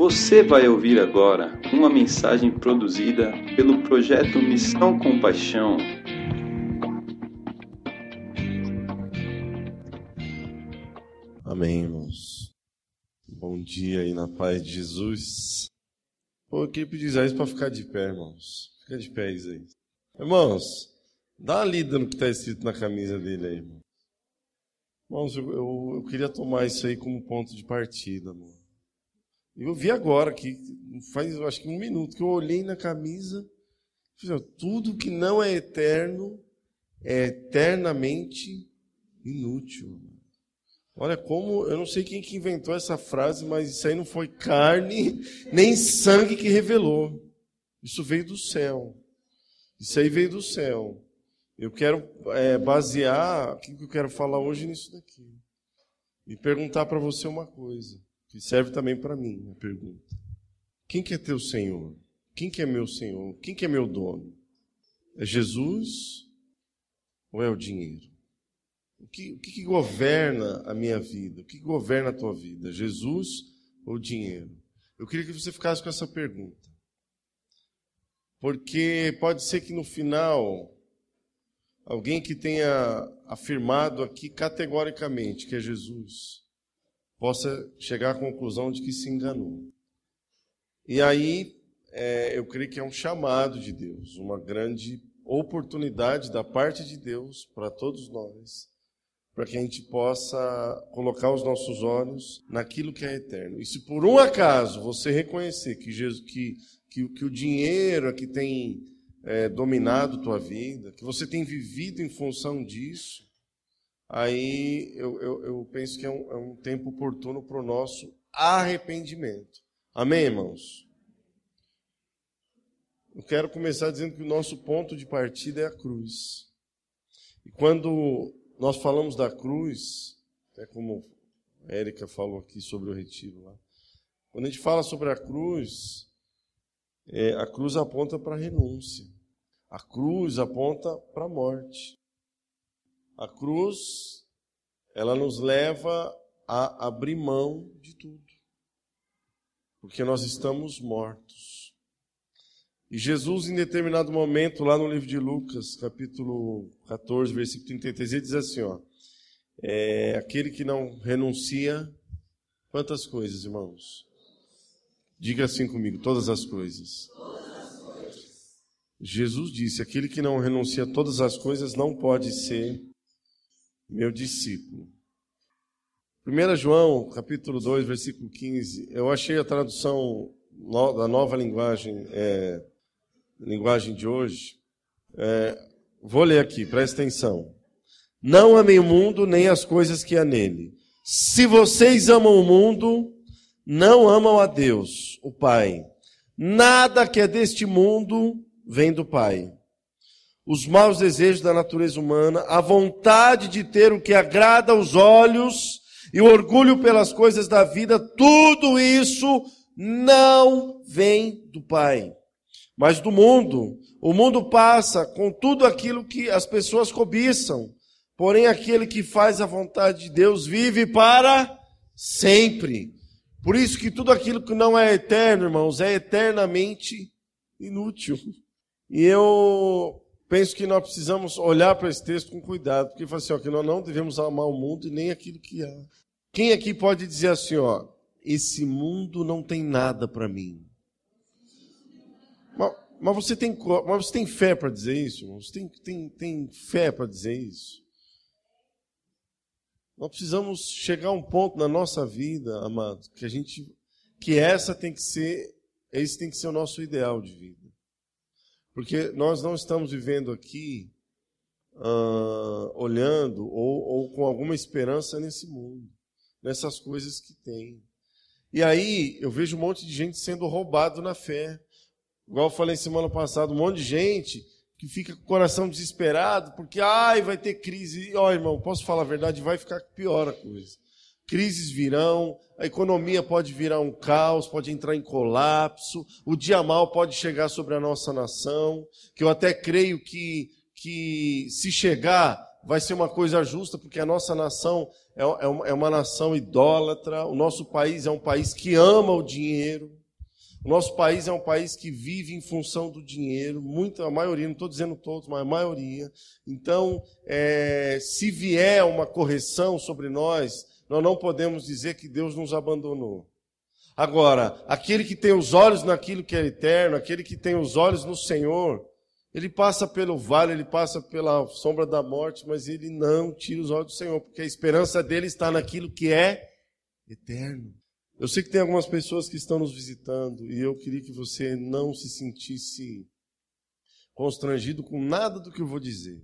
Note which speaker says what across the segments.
Speaker 1: Você vai ouvir agora uma mensagem produzida pelo projeto Missão Compaixão.
Speaker 2: Amém, irmãos. Bom dia aí na paz de Jesus. Pô, eu queria pedir Isaías para ficar de pé, irmãos. Fica de pé, Isaías. Irmãos, dá uma lida no que está escrito na camisa dele aí, irmão. Irmãos, eu, eu, eu queria tomar isso aí como ponto de partida, amor. Eu vi agora, que faz acho que um minuto, que eu olhei na camisa, tudo que não é eterno é eternamente inútil. Olha como, eu não sei quem que inventou essa frase, mas isso aí não foi carne nem sangue que revelou. Isso veio do céu. Isso aí veio do céu. Eu quero é, basear o que eu quero falar hoje nisso daqui. E perguntar para você uma coisa que serve também para mim, a pergunta. Quem que é teu Senhor? Quem que é meu Senhor? Quem que é meu dono? É Jesus ou é o dinheiro? O que, o que, que governa a minha vida? O que governa a tua vida? Jesus ou dinheiro? Eu queria que você ficasse com essa pergunta. Porque pode ser que no final, alguém que tenha afirmado aqui categoricamente que é Jesus, possa chegar à conclusão de que se enganou. E aí, é, eu creio que é um chamado de Deus, uma grande oportunidade da parte de Deus para todos nós, para que a gente possa colocar os nossos olhos naquilo que é eterno. E se por um acaso você reconhecer que, Jesus, que, que, que o dinheiro é que tem é, dominado tua vida, que você tem vivido em função disso, aí eu, eu, eu penso que é um, é um tempo oportuno para o nosso arrependimento. Amém, irmãos? Eu quero começar dizendo que o nosso ponto de partida é a cruz. E quando nós falamos da cruz, é como a Érica falou aqui sobre o retiro lá. Quando a gente fala sobre a cruz, é, a cruz aponta para a renúncia. A cruz aponta para a morte. A cruz, ela nos leva a abrir mão de tudo. Porque nós estamos mortos. E Jesus, em determinado momento, lá no livro de Lucas, capítulo 14, versículo 33, ele diz assim: ó, é, aquele que não renuncia, quantas coisas, irmãos? Diga assim comigo: todas as coisas. Todas as coisas. Jesus disse: aquele que não renuncia a todas as coisas não pode ser meu discípulo. 1 João, capítulo 2, versículo 15, eu achei a tradução da nova linguagem, é, linguagem de hoje. É, vou ler aqui, presta atenção. Não amem o mundo, nem as coisas que há nele. Se vocês amam o mundo, não amam a Deus, o Pai. Nada que é deste mundo vem do Pai os maus desejos da natureza humana, a vontade de ter o que agrada aos olhos e o orgulho pelas coisas da vida, tudo isso não vem do Pai, mas do mundo. O mundo passa com tudo aquilo que as pessoas cobiçam, porém aquele que faz a vontade de Deus vive para sempre. Por isso que tudo aquilo que não é eterno, irmãos, é eternamente inútil. E eu penso que nós precisamos olhar para esse texto com cuidado, porque fala assim, ó, que nós não devemos amar o mundo e nem aquilo que há. Quem aqui pode dizer assim, ó, esse mundo não tem nada para mim? Mas, mas, você tem, mas você tem fé para dizer isso? Você tem, tem, tem fé para dizer isso? Nós precisamos chegar a um ponto na nossa vida, amados, que a gente, que essa tem que ser, esse tem que ser o nosso ideal de vida. Porque nós não estamos vivendo aqui uh, olhando ou, ou com alguma esperança nesse mundo, nessas coisas que tem. E aí eu vejo um monte de gente sendo roubado na fé. Igual eu falei semana passada, um monte de gente que fica com o coração desesperado, porque ai, vai ter crise. Ó, irmão, posso falar a verdade, vai ficar pior a coisa crises virão, a economia pode virar um caos, pode entrar em colapso, o dia mal pode chegar sobre a nossa nação, que eu até creio que, que se chegar, vai ser uma coisa justa, porque a nossa nação é, é, é uma nação idólatra, o nosso país é um país que ama o dinheiro, o nosso país é um país que vive em função do dinheiro, muita, a maioria, não estou dizendo todos, mas a maioria. Então, é, se vier uma correção sobre nós, nós não podemos dizer que Deus nos abandonou. Agora, aquele que tem os olhos naquilo que é eterno, aquele que tem os olhos no Senhor, ele passa pelo vale, ele passa pela sombra da morte, mas ele não tira os olhos do Senhor, porque a esperança dele está naquilo que é eterno. Eu sei que tem algumas pessoas que estão nos visitando e eu queria que você não se sentisse constrangido com nada do que eu vou dizer.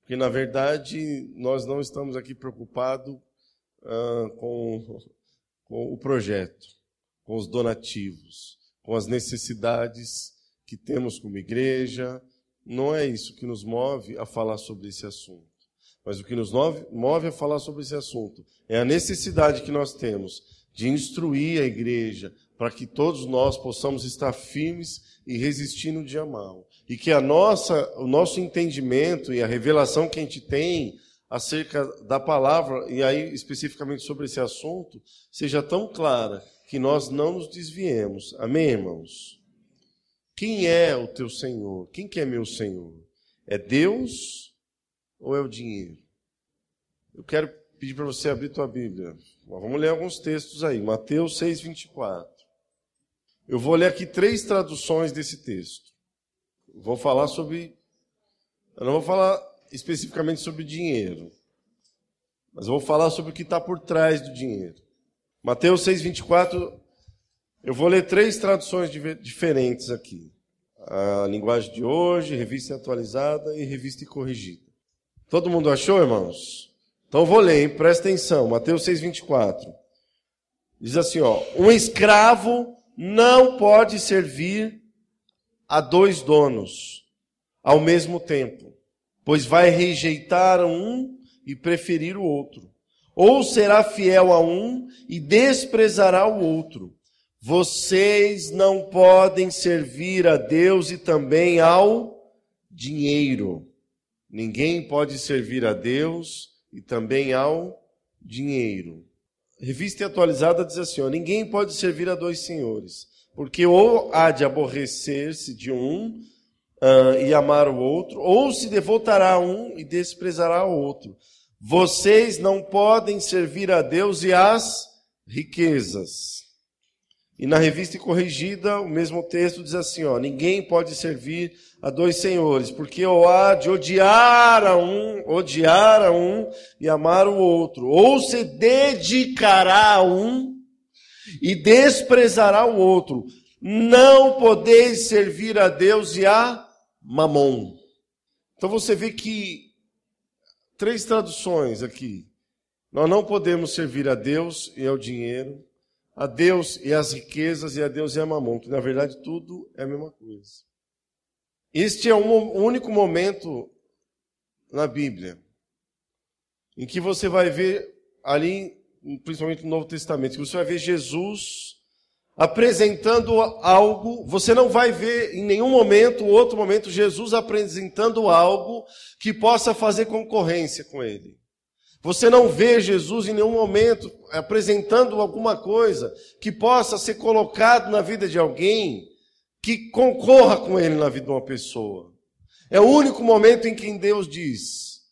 Speaker 2: Porque, na verdade, nós não estamos aqui preocupados ah, com, com o projeto, com os donativos, com as necessidades que temos como igreja. Não é isso que nos move a falar sobre esse assunto. Mas o que nos move a falar sobre esse assunto é a necessidade que nós temos de instruir a igreja para que todos nós possamos estar firmes e resistir no dia mal. E que a nossa, o nosso entendimento e a revelação que a gente tem acerca da palavra, e aí especificamente sobre esse assunto, seja tão clara que nós não nos desviemos. Amém, irmãos? Quem é o teu Senhor? Quem que é meu Senhor? É Deus ou é o dinheiro? Eu quero pedir para você abrir tua Bíblia. Vamos ler alguns textos aí. Mateus 6, 24. Eu vou ler aqui três traduções desse texto. Vou falar sobre. Eu não vou falar especificamente sobre dinheiro, mas vou falar sobre o que está por trás do dinheiro. Mateus 6, 24. Eu vou ler três traduções diferentes aqui. A linguagem de hoje, revista atualizada e revista corrigida. Todo mundo achou, irmãos? Então vou ler, hein? presta atenção. Mateus 6,24. Diz assim, ó. Um escravo não pode servir a dois donos ao mesmo tempo, pois vai rejeitar um e preferir o outro. Ou será fiel a um e desprezará o outro. Vocês não podem servir a Deus e também ao dinheiro. Ninguém pode servir a Deus e também ao dinheiro. Revista atualizada diz assim: ó, ninguém pode servir a dois senhores, porque ou há de aborrecer-se de um uh, e amar o outro, ou se devotará a um e desprezará o outro. Vocês não podem servir a Deus e às riquezas. E na revista corrigida, o mesmo texto diz assim: ó, ninguém pode servir a dois senhores, porque ou há de odiar a um, odiar a um e amar o outro, ou se dedicará a um e desprezará o outro. Não podeis servir a Deus e a mamon. Então você vê que três traduções aqui. Nós não podemos servir a Deus e ao dinheiro a Deus e as riquezas e a Deus e a mamon, que na verdade tudo é a mesma coisa. Este é um único momento na Bíblia em que você vai ver ali, principalmente no Novo Testamento, que você vai ver Jesus apresentando algo, você não vai ver em nenhum momento, outro momento, Jesus apresentando algo que possa fazer concorrência com ele. Você não vê Jesus em nenhum momento apresentando alguma coisa que possa ser colocado na vida de alguém que concorra com ele na vida de uma pessoa. É o único momento em que Deus diz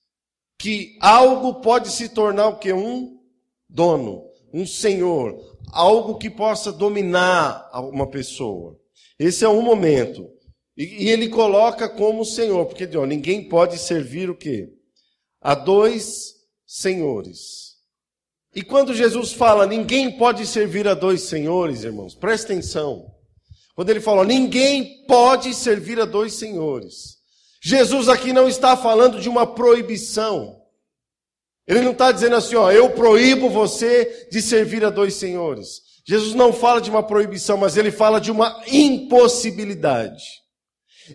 Speaker 2: que algo pode se tornar o que? Um dono, um senhor, algo que possa dominar uma pessoa. Esse é um momento. E, ele coloca como senhor, porque ó, ninguém pode servir o quê? A dois senhores. E quando Jesus fala, ninguém pode servir a dois senhores, irmãos, presta atenção. Quando ele fala, ninguém pode servir a dois senhores. Jesus aqui não está falando de uma proibição. Ele não está dizendo assim, ó, eu proíbo você de servir a dois senhores. Jesus não fala de uma proibição, mas ele fala de uma impossibilidade.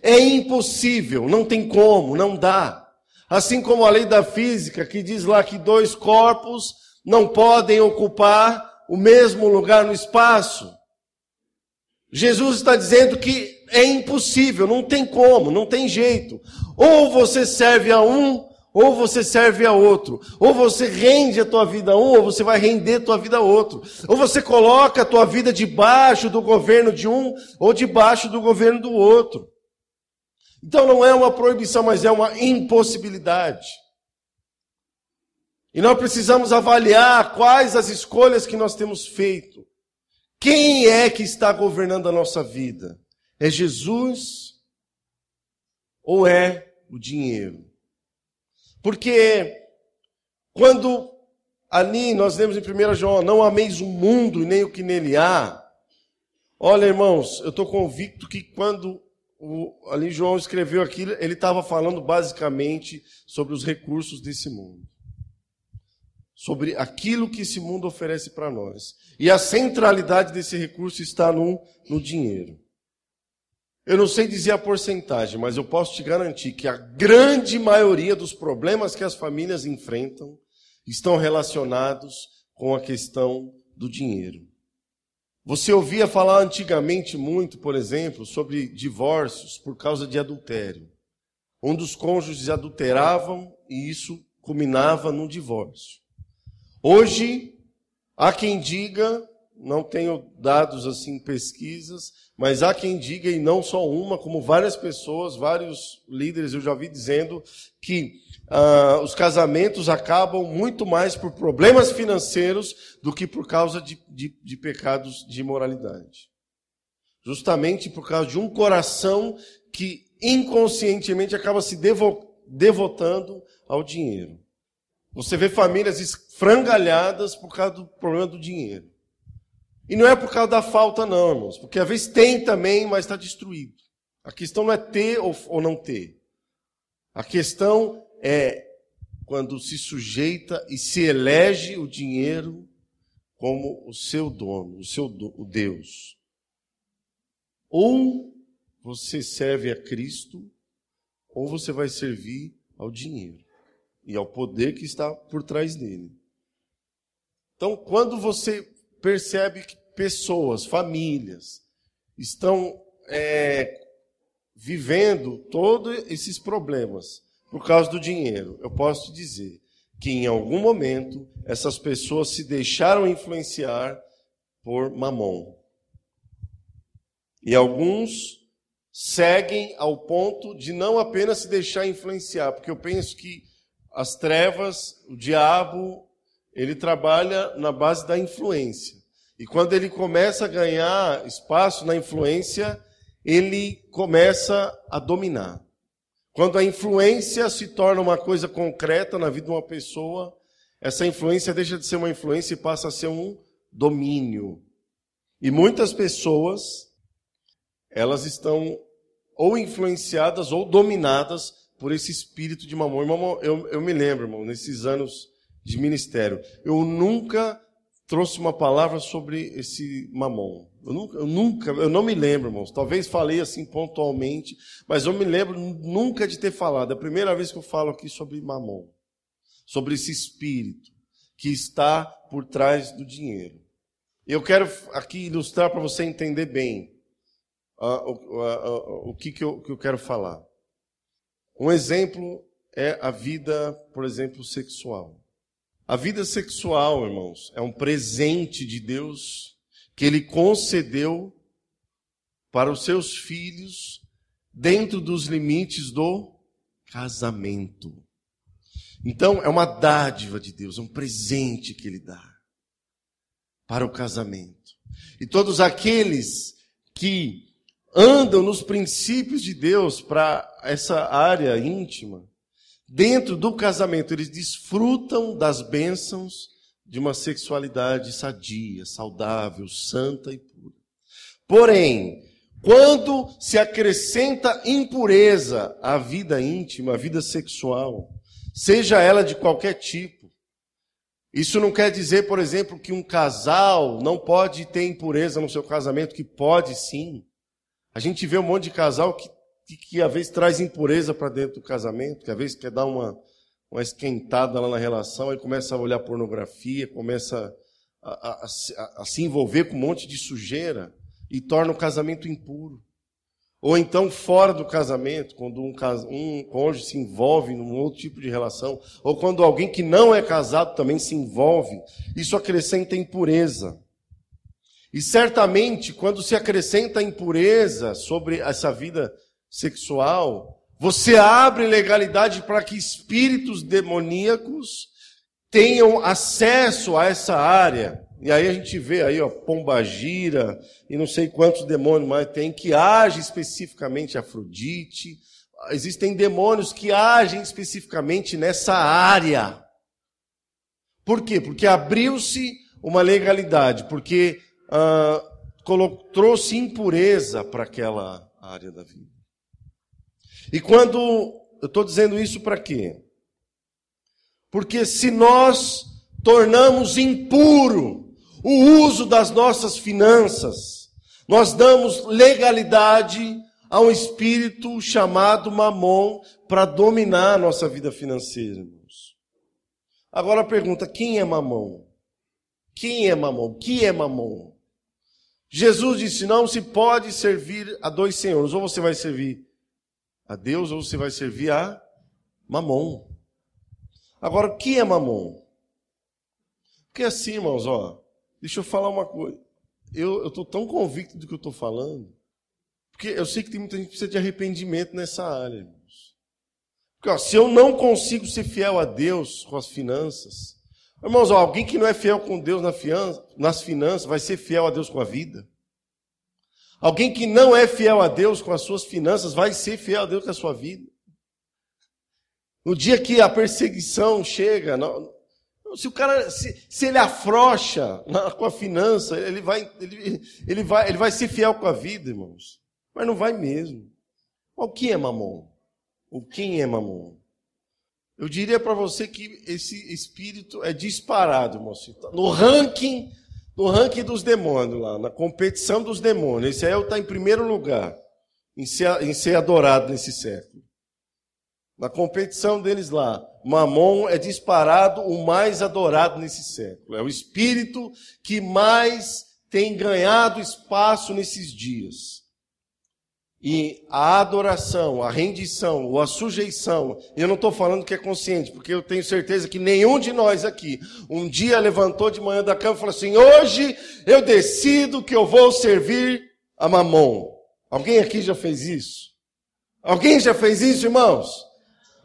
Speaker 2: É impossível, não tem como, não dá. Assim como a lei da física, que diz lá que dois corpos não podem ocupar o mesmo lugar no espaço. Jesus está dizendo que é impossível, não tem como, não tem jeito. Ou você serve a um, Ou você serve a outro. Ou você rende a tua vida a um, ou você vai render a tua vida a outro. Ou você coloca a tua vida debaixo do governo de um, ou debaixo do governo do outro. Então não é uma proibição, mas é uma impossibilidade. E nós precisamos avaliar quais as escolhas que nós temos feito. Quem é que está governando a nossa vida? É Jesus ou é o dinheiro? Porque quando ali nós lemos em 1 João, não ameis o mundo nem o que nele há. Olha, irmãos, eu estou convicto que quando o, ali João escreveu aquilo, ele estava falando basicamente sobre os recursos desse mundo. Sobre aquilo que esse mundo oferece para nós. E a centralidade desse recurso está no, no dinheiro. Eu não sei dizer a porcentagem, mas eu posso te garantir que a grande maioria dos problemas que as famílias enfrentam estão relacionados com a questão do dinheiro. Você ouvia falar antigamente muito, por exemplo, sobre divórcios por causa de adultério. Um dos cônjuges adulteravam e isso culminava num divórcio. Hoje, há quem diga não tenho dados assim, pesquisas, mas há quem diga, e não só uma, como várias pessoas, vários líderes eu já vi dizendo que ah, os casamentos acabam muito mais por problemas financeiros do que por causa de, de, de pecados de imoralidade. Justamente por causa de um coração que inconscientemente acaba se devo, devotando ao dinheiro. Você vê famílias esfrangalhadas por causa do problema do dinheiro. E não é por causa da falta, não, irmãos. Porque às vezes tem também, mas está destruído. A questão não é ter ou, ou não ter. A questão é quando se sujeita e se elege o dinheiro como o seu dono, o seu o Deus. Ou você serve a Cristo, ou você vai servir ao dinheiro e ao poder que está por trás dele. Então, quando você percebe que pessoas, famílias, estão é, vivendo todos esses problemas por causa do dinheiro. Eu posso te dizer que em algum momento essas pessoas se deixaram influenciar por mamon. E alguns seguem ao ponto de não apenas se deixar influenciar, porque eu penso que as trevas, o diabo, ele trabalha na base da influência. E quando ele começa a ganhar espaço na influência, ele começa a dominar. Quando a influência se torna uma coisa concreta na vida de uma pessoa, essa influência deixa de ser uma influência e passa a ser um domínio. E muitas pessoas, elas estão ou influenciadas ou dominadas por esse espírito de mamão. Irmão, eu, eu me lembro, irmão, nesses anos de ministério. Eu nunca trouxe uma palavra sobre esse mamon. Eu nunca, eu nunca, eu não me lembro, irmãos. Talvez falei assim pontualmente, mas eu me lembro nunca de ter falado. É a primeira vez que eu falo aqui sobre mamon, sobre esse espírito que está por trás do dinheiro. Eu quero aqui ilustrar para você entender bem uh, uh, uh, o que, que, eu, que eu quero falar. Um exemplo é a vida, por exemplo, sexual. A vida sexual, irmãos, é um presente de Deus que Ele concedeu para os seus filhos dentro dos limites do casamento. Então, é uma dádiva de Deus, é um presente que Ele dá para o casamento. E todos aqueles que andam nos princípios de Deus para essa área íntima, dentro do casamento, eles desfrutam das bênçãos de uma sexualidade sadia, saudável, santa e pura. Porém, quando se acrescenta impureza à vida íntima, à vida sexual, seja ela de qualquer tipo, isso não quer dizer, por exemplo, que um casal não pode ter impureza no seu casamento, que pode sim. A gente vê um monte de casal que que, que às vezes traz impureza para dentro do casamento, que às vezes quer dar uma, uma esquentada lá na relação, aí começa a olhar pornografia, começa a, a, a, a se envolver com um monte de sujeira e torna o casamento impuro. Ou então fora do casamento, quando um, um cônjuge se envolve num outro tipo de relação, ou quando alguém que não é casado também se envolve, isso acrescenta impureza. E certamente, quando se acrescenta impureza sobre essa vida sexual, você abre legalidade para que espíritos demoníacos tenham acesso a essa área. E aí a gente vê aí, ó, pombagira e não sei quantos demônios mais tem que agem especificamente Afrodite. Existem demônios que agem especificamente nessa área. Por quê? Porque abriu-se uma legalidade, porque ah, trouxe impureza para aquela área da vida. E quando eu estou dizendo isso para quê? Porque se nós tornamos impuro o uso das nossas finanças, nós damos legalidade a um espírito chamado Mamon para dominar a nossa vida financeira. Irmãos. Agora a pergunta: quem é Mamon? Quem é Mamon? O que é Mamon? Jesus disse: não se pode servir a dois senhores. Ou você vai servir a Deus, ou você vai servir a Mamon. Agora, o que é Mamon? Porque assim, irmãos, ó, deixa eu falar uma coisa. Eu estou tão convicto do que eu estou falando, porque eu sei que tem muita gente que precisa de arrependimento nessa área, irmãos. Porque ó, se eu não consigo ser fiel a Deus com as finanças, irmãos, ó, alguém que não é fiel com Deus nas finanças vai ser fiel a Deus com a vida? Alguém que não é fiel a Deus com as suas finanças vai ser fiel a Deus com a sua vida. No dia que a perseguição chega, se o cara, se, se ele afrocha com a finança, ele vai, ele, ele, vai, ele vai ser fiel com a vida, irmãos. Mas não vai mesmo. O que é mamon? O quem é mamon? Eu diria para você que esse espírito é disparado, irmãos. No ranking no ranking dos demônios lá, na competição dos demônios. Aí está em primeiro lugar em ser, em ser adorado nesse século. Na competição deles lá, Mamon é disparado o mais adorado nesse século. É o espírito que mais tem ganhado espaço nesses dias. E a adoração, a rendição ou a sujeição, eu não estou falando que é consciente, porque eu tenho certeza que nenhum de nós aqui um dia levantou de manhã da cama e falou assim: hoje eu decido que eu vou servir a mamon. Alguém aqui já fez isso? Alguém já fez isso, irmãos?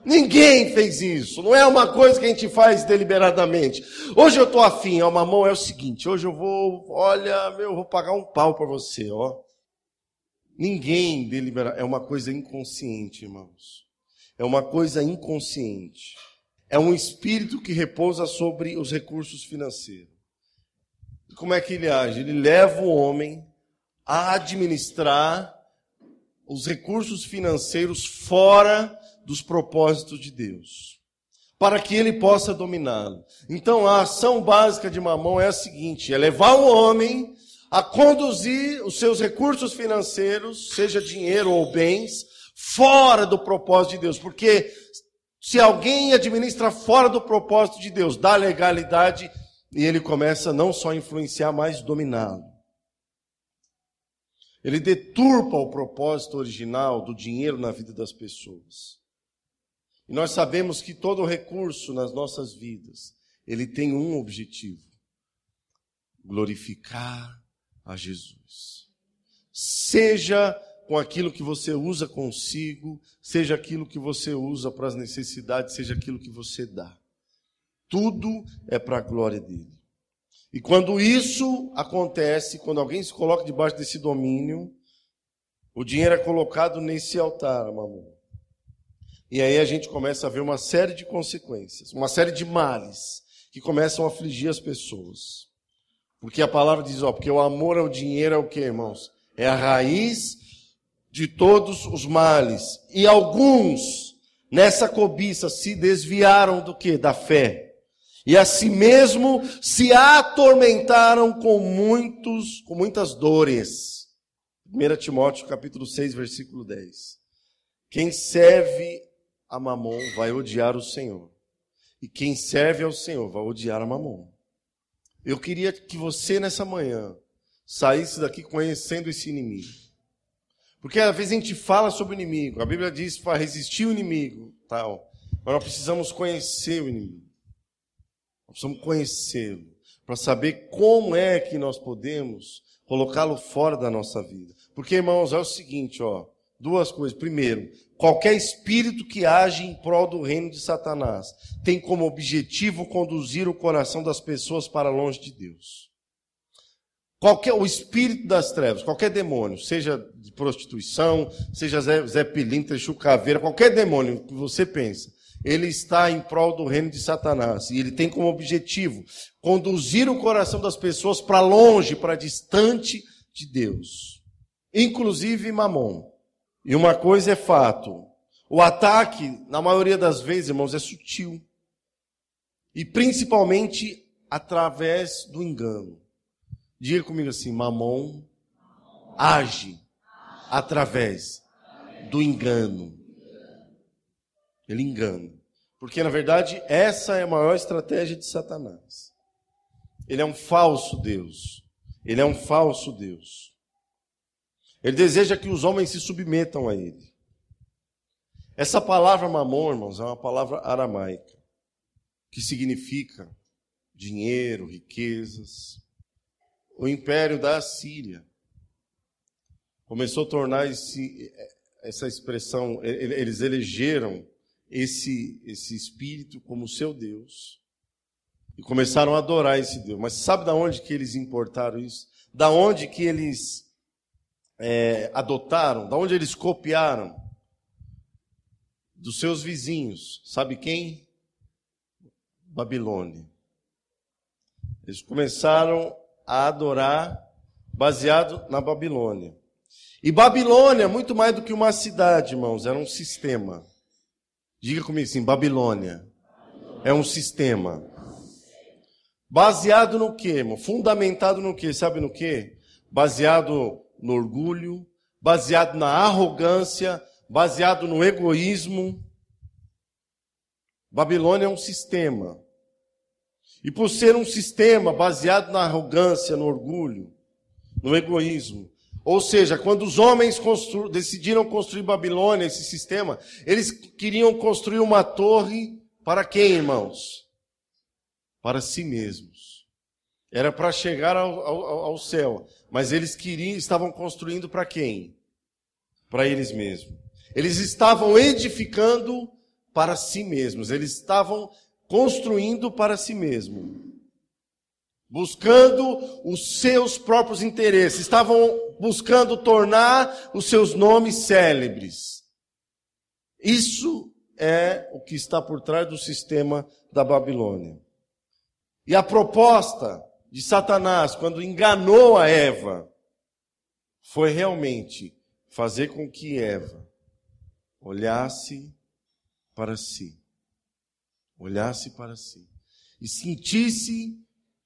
Speaker 2: Ninguém fez isso. Não é uma coisa que a gente faz deliberadamente. Hoje eu estou afim, a mamão é o seguinte: hoje eu vou, olha, meu, eu vou pagar um pau para você, ó. Ninguém delibera. É uma coisa inconsciente, irmãos. É uma coisa inconsciente. É um espírito que repousa sobre os recursos financeiros. Como é que ele age? Ele leva o homem a administrar os recursos financeiros fora dos propósitos de Deus, para que ele possa dominá-lo. Então, a ação básica de Mamão é a seguinte: é levar o homem a conduzir os seus recursos financeiros, seja dinheiro ou bens, fora do propósito de Deus. Porque se alguém administra fora do propósito de Deus, dá legalidade e ele começa não só a influenciar, mas dominá-lo. Ele deturpa o propósito original do dinheiro na vida das pessoas. E nós sabemos que todo recurso nas nossas vidas, ele tem um objetivo: glorificar a Jesus. Seja com aquilo que você usa consigo, seja aquilo que você usa para as necessidades, seja aquilo que você dá. Tudo é para a glória dele. E quando isso acontece, quando alguém se coloca debaixo desse domínio, o dinheiro é colocado nesse altar, mamãe. E aí a gente começa a ver uma série de consequências, uma série de males que começam a afligir as pessoas. Porque a palavra diz, ó, porque o amor ao dinheiro é o que, irmãos? É a raiz de todos os males. E alguns nessa cobiça se desviaram do que? Da fé. E a si mesmo se atormentaram com muitos, com muitas dores. 1 Timóteo capítulo 6, versículo 10. Quem serve a Mamon vai odiar o Senhor. E quem serve ao Senhor vai odiar a Mamon. Eu queria que você nessa manhã saísse daqui conhecendo esse inimigo. Porque às vezes a gente fala sobre o inimigo. A Bíblia diz para resistir o inimigo, tal. Mas nós precisamos conhecer o inimigo. Nós precisamos conhecê-lo para saber como é que nós podemos colocá-lo fora da nossa vida. Porque, irmãos, é o seguinte, ó, duas coisas. Primeiro, qualquer espírito que age em prol do reino de Satanás tem como objetivo conduzir o coração das pessoas para longe de Deus. Qualquer, o espírito das trevas, qualquer demônio, seja de prostituição, seja Zé, Zé Pilintra, Chucaveira, qualquer demônio que você pensa, ele está em prol do reino de Satanás. E ele tem como objetivo conduzir o coração das pessoas para longe, para distante de Deus. Inclusive Mamon. E uma coisa é fato: o ataque, na maioria das vezes, irmãos, é sutil. E principalmente através do engano. Diga comigo assim: Mamon age através do engano. Ele engana. Porque, na verdade, essa é a maior estratégia de Satanás. Ele é um falso Deus. Ele é um falso Deus. Ele deseja que os homens se submetam a ele. Essa palavra mamon, irmãos, é uma palavra aramaica, que significa dinheiro, riquezas, o império da Assíria começou a tornar esse, essa expressão, eles elegeram esse, esse espírito como seu Deus e começaram a adorar esse Deus. Mas sabe da onde que eles importaram isso? Da onde que eles é, adotaram? Da onde eles copiaram? Dos seus vizinhos. Sabe quem? Babilônia. Eles começaram a adorar baseado na Babilônia. E Babilônia, muito mais do que uma cidade, irmãos, era um sistema. Diga comigo assim: Babilônia é um sistema. Baseado no quê, irmão? Fundamentado no quê? Sabe no quê? Baseado no orgulho, baseado na arrogância, baseado no egoísmo. Babilônia é um sistema. E por ser um sistema baseado na arrogância, no orgulho, no egoísmo, ou seja, quando os homens constru decidiram construir Babilônia, esse sistema, eles queriam construir uma torre para quem, irmãos? Para si mesmos. Era para chegar ao, ao, ao, céu, mas eles queriam, estavam construindo para quem? Para eles mesmos. Eles estavam edificando para si mesmos. Eles estavam construindo para si mesmo, buscando os seus próprios interesses, estavam buscando tornar os seus nomes célebres. Isso é o que está por trás do sistema da Babilônia. E a proposta de Satanás, quando enganou a Eva, foi realmente fazer com que Eva olhasse para si olhasse para si e sentisse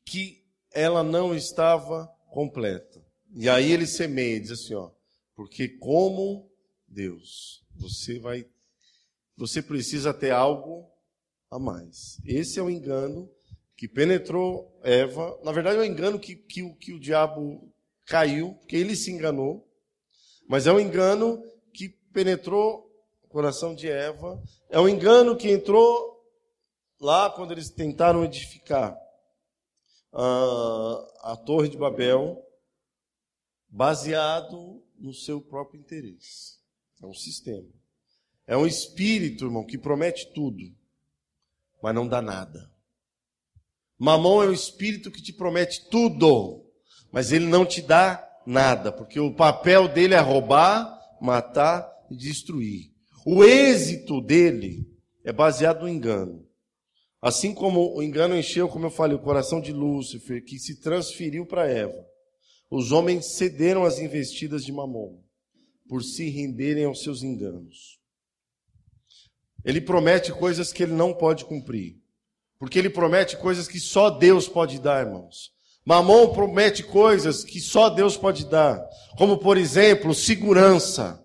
Speaker 2: que ela não estava completa. E aí ele semeia, diz assim, ó, porque como Deus, você vai, você precisa ter algo a mais. Esse é o engano que penetrou Eva. Na verdade, é o engano que, que, que o diabo caiu, porque ele se enganou. Mas é um engano que penetrou o coração de Eva. É um engano que entrou lá quando eles tentaram edificar uh, a Torre de Babel, baseado no seu próprio interesse. É um sistema. É um espírito, irmão, que promete tudo, mas não dá nada. Mamão é um espírito que te promete tudo, mas ele não te dá nada, porque o papel dele é roubar, matar e destruir. O êxito dele é baseado no engano. Assim como o engano encheu, como eu falei, o coração de Lúcifer, que se transferiu para Eva, os homens cederam às investidas de Mamon, por se renderem aos seus enganos. Ele promete coisas que ele não pode cumprir, porque ele promete coisas que só Deus pode dar, irmãos. Mamon promete coisas que só Deus pode dar, como por exemplo, segurança.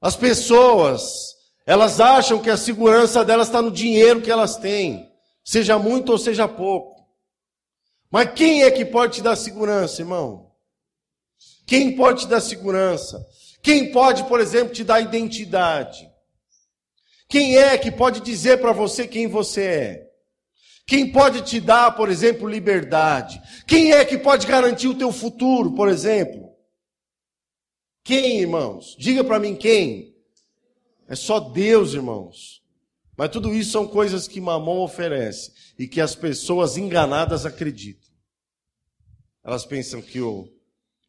Speaker 2: As pessoas elas acham que a segurança delas está no dinheiro que elas têm, seja muito ou seja pouco. Mas quem é que pode te dar segurança, irmão? Quem pode te dar segurança? Quem pode, por exemplo, te dar identidade? Quem é que pode dizer para você quem você é? Quem pode te dar, por exemplo, liberdade? Quem é que pode garantir o teu futuro, por exemplo? Quem, irmãos? Diga para mim quem? É só Deus, irmãos. Mas tudo isso são coisas que Mamon oferece e que as pessoas enganadas acreditam. Elas pensam que o,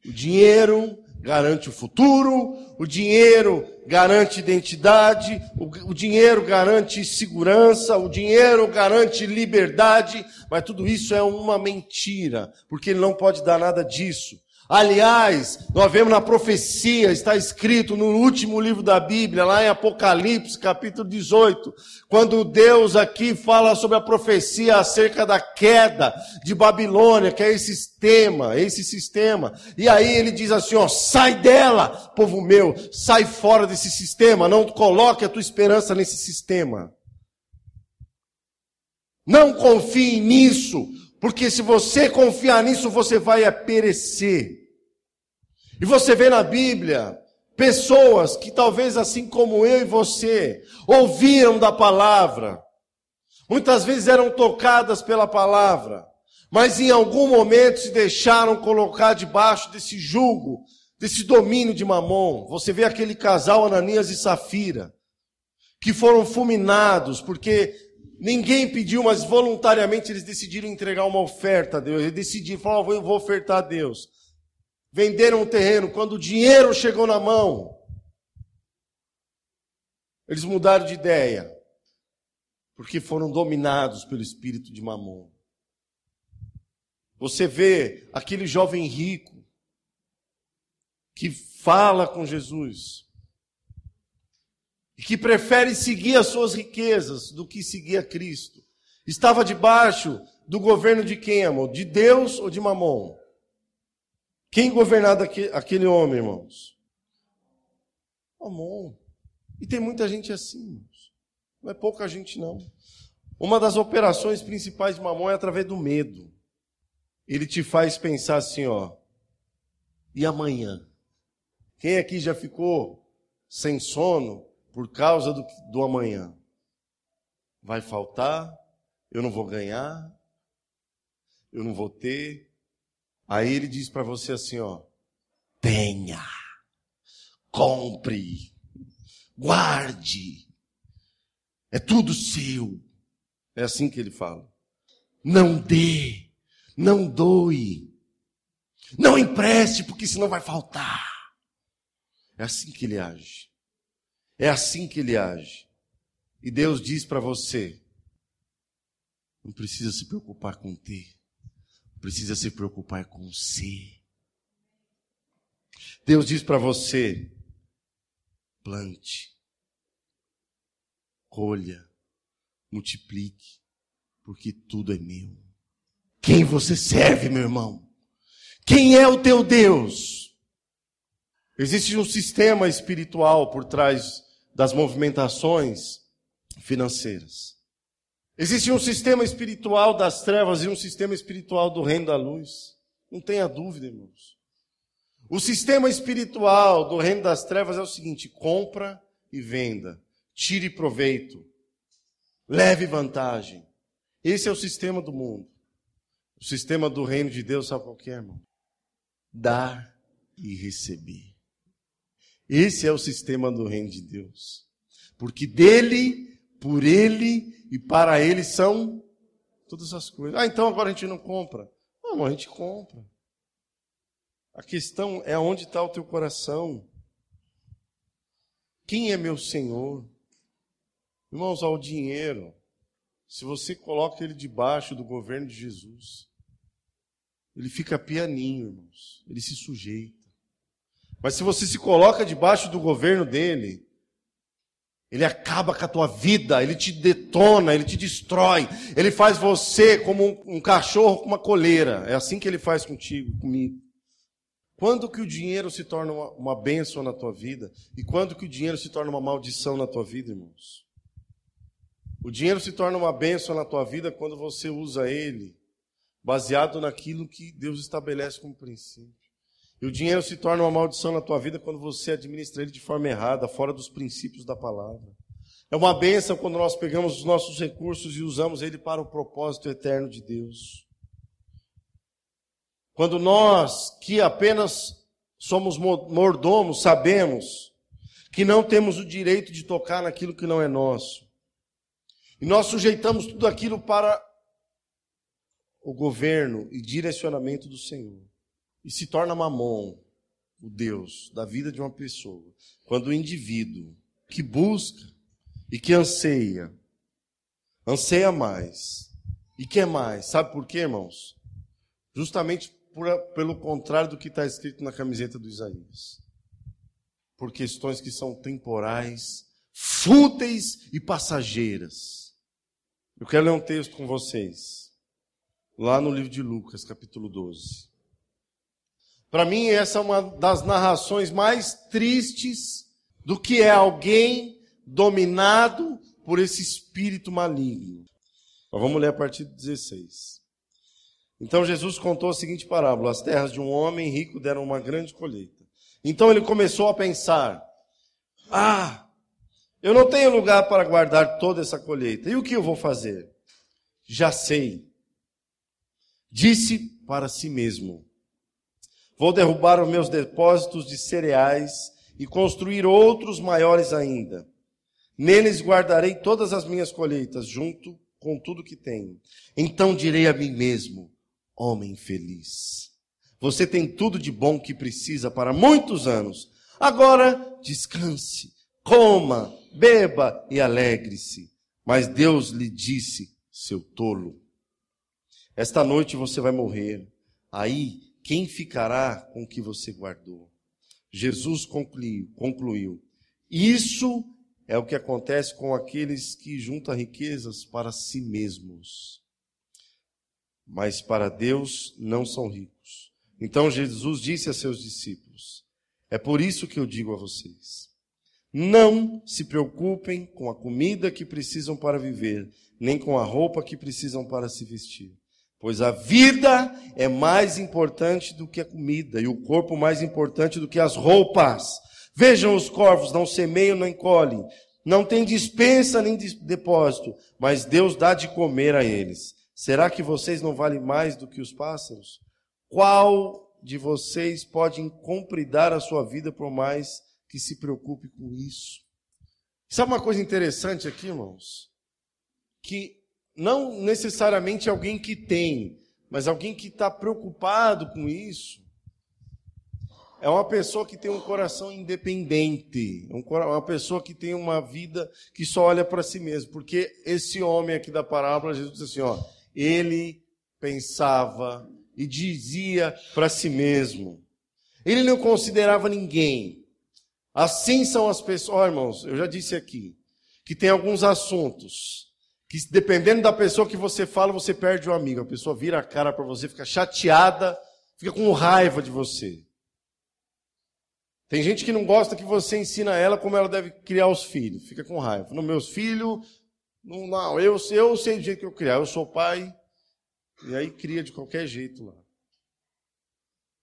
Speaker 2: o dinheiro garante o futuro, o dinheiro garante identidade, o, o, dinheiro garante segurança, o dinheiro garante liberdade, mas tudo isso é uma mentira, porque ele não pode dar nada disso. Aliás, nós vemos na profecia, está escrito no último livro da Bíblia, lá em Apocalipse, capítulo 18, quando Deus aqui fala sobre a profecia acerca da queda de Babilônia, que é esse sistema, esse sistema. E aí ele diz assim, ó, sai dela, povo meu, sai fora desse sistema, não coloque a tua esperança nesse sistema. Não confie nisso, porque se você confiar nisso, você vai perecer. E você vê na Bíblia pessoas que talvez assim como eu e você ouviram da palavra, muitas vezes eram tocadas pela palavra, mas em algum momento se deixaram colocar debaixo desse jugo, desse domínio de Mamon. Você vê aquele casal Ananias e Safira, que foram fulminados porque Ninguém pediu, mas voluntariamente eles decidiram entregar uma oferta a Deus. Eles decidiram, falaram, eu vou ofertar a Deus. Venderam o terreno. Quando o dinheiro chegou na mão, eles mudaram de ideia. Porque foram dominados pelo espírito de Mamon. Você vê aquele jovem rico que fala com Jesus e que prefere seguir as suas riquezas do que seguir a Cristo. Estava debaixo do governo de quem, amor? De Deus ou de Mamon? Quem governava aquele homem, irmãos? Mamon. E tem muita gente assim, irmãos. Não é pouca gente, não. Uma das operações principais de Mamon é através do medo. Ele te faz pensar assim, ó. E amanhã? Quem aqui já ficou sem sono por causa do, do amanhã. Vai faltar, eu não vou ganhar, eu não vou ter. Aí ele diz para você assim, ó: tenha, compre, guarde, é tudo seu. É assim que ele fala. Não dê, não doe, não empreste, porque senão vai faltar. É assim que ele age. É assim que ele age. E Deus diz para você: não precisa se preocupar com ter, precisa se preocupar com ser. Deus diz para você: plante, colha, multiplique, porque tudo é meu. Quem você serve, meu irmão? Quem é o teu Deus? Existe um sistema espiritual por trás das movimentações financeiras. Existe um sistema espiritual das trevas e um sistema espiritual do reino da luz. Não tenha dúvida, irmãos. O sistema espiritual do reino das trevas é o seguinte: compra e venda, tire proveito, leve vantagem. Esse é o sistema do mundo. O sistema do reino de Deus, sabe qual é, irmão? Dar e receber. Esse é o sistema do reino de Deus. Porque dele, por ele e para ele são todas as coisas. Ah, então agora a gente não compra. Não, a gente compra. A questão é onde está o teu coração. Quem é meu Senhor? Irmãos, ao dinheiro, se você coloca ele debaixo do governo de Jesus, ele fica pianinho, irmãos. Ele se sujeita. Mas se você se coloca debaixo do governo dele, ele acaba com a tua vida, ele te detona, ele te destrói, ele faz você como um, cachorro com uma coleira. É assim que ele faz contigo, comigo. Quando que o dinheiro se torna uma, uma bênção na tua vida? E quando que o dinheiro se torna uma maldição na tua vida, irmãos? O dinheiro se torna uma bênção na tua vida quando você usa ele baseado naquilo que Deus estabelece como princípio. E o dinheiro se torna uma maldição na tua vida quando você administra ele de forma errada, fora dos princípios da palavra. É uma benção quando nós pegamos os nossos recursos e usamos ele para o propósito eterno de Deus. Quando nós, que apenas somos mordomos, sabemos que não temos o direito de tocar naquilo que não é nosso. E nós sujeitamos tudo aquilo para o governo e direcionamento do Senhor. E se torna mamon, o Deus da vida de uma pessoa, quando o indivíduo que busca e que anseia, anseia mais e quer mais. Sabe por quê, irmãos? Justamente por, pelo contrário do que está escrito na camiseta do Isaías. Por questões que são temporais, fúteis e passageiras. Eu quero ler um texto com vocês, lá no livro de Lucas, capítulo 12. Para mim, essa é uma das narrações mais tristes do que é alguém dominado por esse espírito maligno. Mas vamos ler a partir do 16. Então Jesus contou a seguinte parábola: As terras de um homem rico deram uma grande colheita. Então ele começou a pensar: Ah, eu não tenho lugar para guardar toda essa colheita. E o que eu vou fazer? Já sei. Disse para si mesmo: Vou derrubar os meus depósitos de cereais e construir outros maiores ainda. Neles guardarei todas as minhas colheitas, junto com tudo que tenho. Então direi a mim mesmo: homem feliz. Você tem tudo de bom que precisa para muitos anos. Agora descanse, coma, beba e alegre-se. Mas Deus lhe disse: seu tolo, esta noite você vai morrer. Aí, quem ficará com o que você guardou? Jesus concluiu, concluiu: Isso é o que acontece com aqueles que juntam riquezas para si mesmos. Mas para Deus não são ricos. Então Jesus disse a seus discípulos: É por isso que eu digo a vocês: não se preocupem com a comida que precisam para viver, nem com a roupa que precisam para se vestir. Pois a vida é mais importante do que a comida, e o corpo mais importante do que as roupas. Vejam os corvos, não semeiam nem colhem, não tem dispensa nem depósito, mas Deus dá de comer a eles. Será que vocês não valem mais do que os pássaros? Qual de vocês pode compridar a sua vida por mais que se preocupe com isso? Sabe uma coisa interessante aqui, irmãos? Que não necessariamente alguém que tem, mas alguém que está preocupado com isso, é uma pessoa que tem um coração independente, uma pessoa que tem uma vida que só olha para si mesmo. Porque esse homem aqui da parábola, Jesus diz assim: ó, ele pensava e dizia para si mesmo. Ele não considerava ninguém. Assim são as pessoas, oh, irmãos, eu já disse aqui, que tem alguns assuntos que dependendo da pessoa que você fala, você perde o um amigo. A pessoa vira a cara para você, fica chateada, fica com raiva de você. Tem gente que não gosta que você ensina ela como ela deve criar os filhos. Fica com raiva. No meus filhos, não, não eu, eu sei do jeito que eu criar. Eu sou pai. E aí cria de qualquer jeito lá.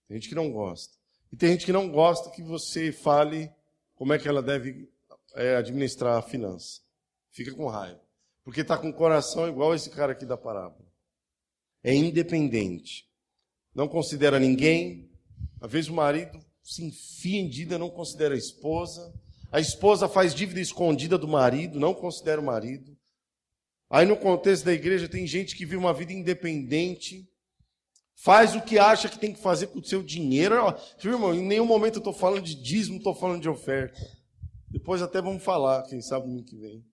Speaker 2: Tem gente que não gosta. E tem gente que não gosta que você fale como é que ela deve é, administrar a finança. Fica com raiva. Porque está com o coração igual esse cara aqui da parábola. É independente. Não considera ninguém. Às vezes o marido se enfia em dívida, não considera a esposa. A esposa faz dívida escondida do marido, não considera o marido. Aí no contexto da igreja tem gente que vive uma vida independente, faz o que acha que tem que fazer com o seu dinheiro. Irmão, em nenhum momento eu estou falando de dízimo, estou falando de oferta. Depois até vamos falar, quem sabe no que vem.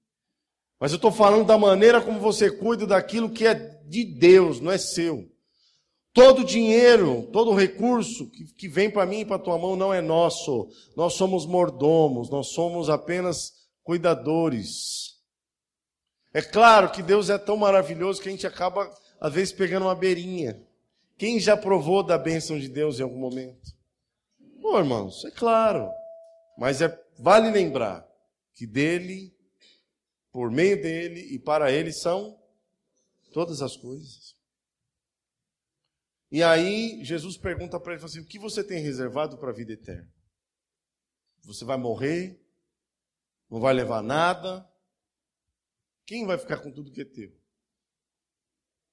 Speaker 2: Mas eu estou falando da maneira como você cuida daquilo que é de Deus, não é seu. Todo dinheiro, todo recurso que, que vem para mim e para tua mão não é nosso. Nós somos mordomos, nós somos apenas cuidadores. É claro que Deus é tão maravilhoso que a gente acaba, às vezes, pegando uma beirinha. Quem já provou da bênção de Deus em algum momento? Pô, irmãos, é claro. Mas é, vale lembrar que dele, por meio dele e para ele são todas as coisas. E aí Jesus pergunta para ele assim: o que você tem reservado para a vida eterna? Você vai morrer? Não vai levar nada? Quem vai ficar com tudo que é teu?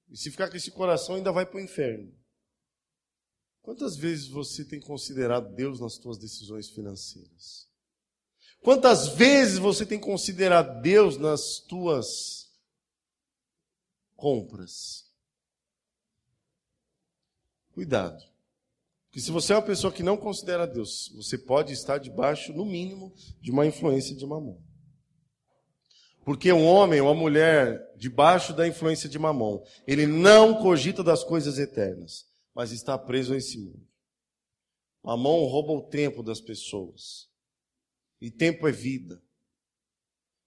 Speaker 2: E se ficar com esse coração, ainda vai para o inferno. Quantas vezes você tem considerado Deus nas suas decisões financeiras? Quantas vezes você tem considerado Deus nas tuas compras? Cuidado. Porque se você é uma pessoa que não considera Deus, você pode estar debaixo, no mínimo, de uma influência de mamão. Porque um homem ou uma mulher debaixo da influência de mamão, ele não cogita das coisas eternas, mas está preso a esse mundo. Mamão rouba o tempo das pessoas. E tempo é vida.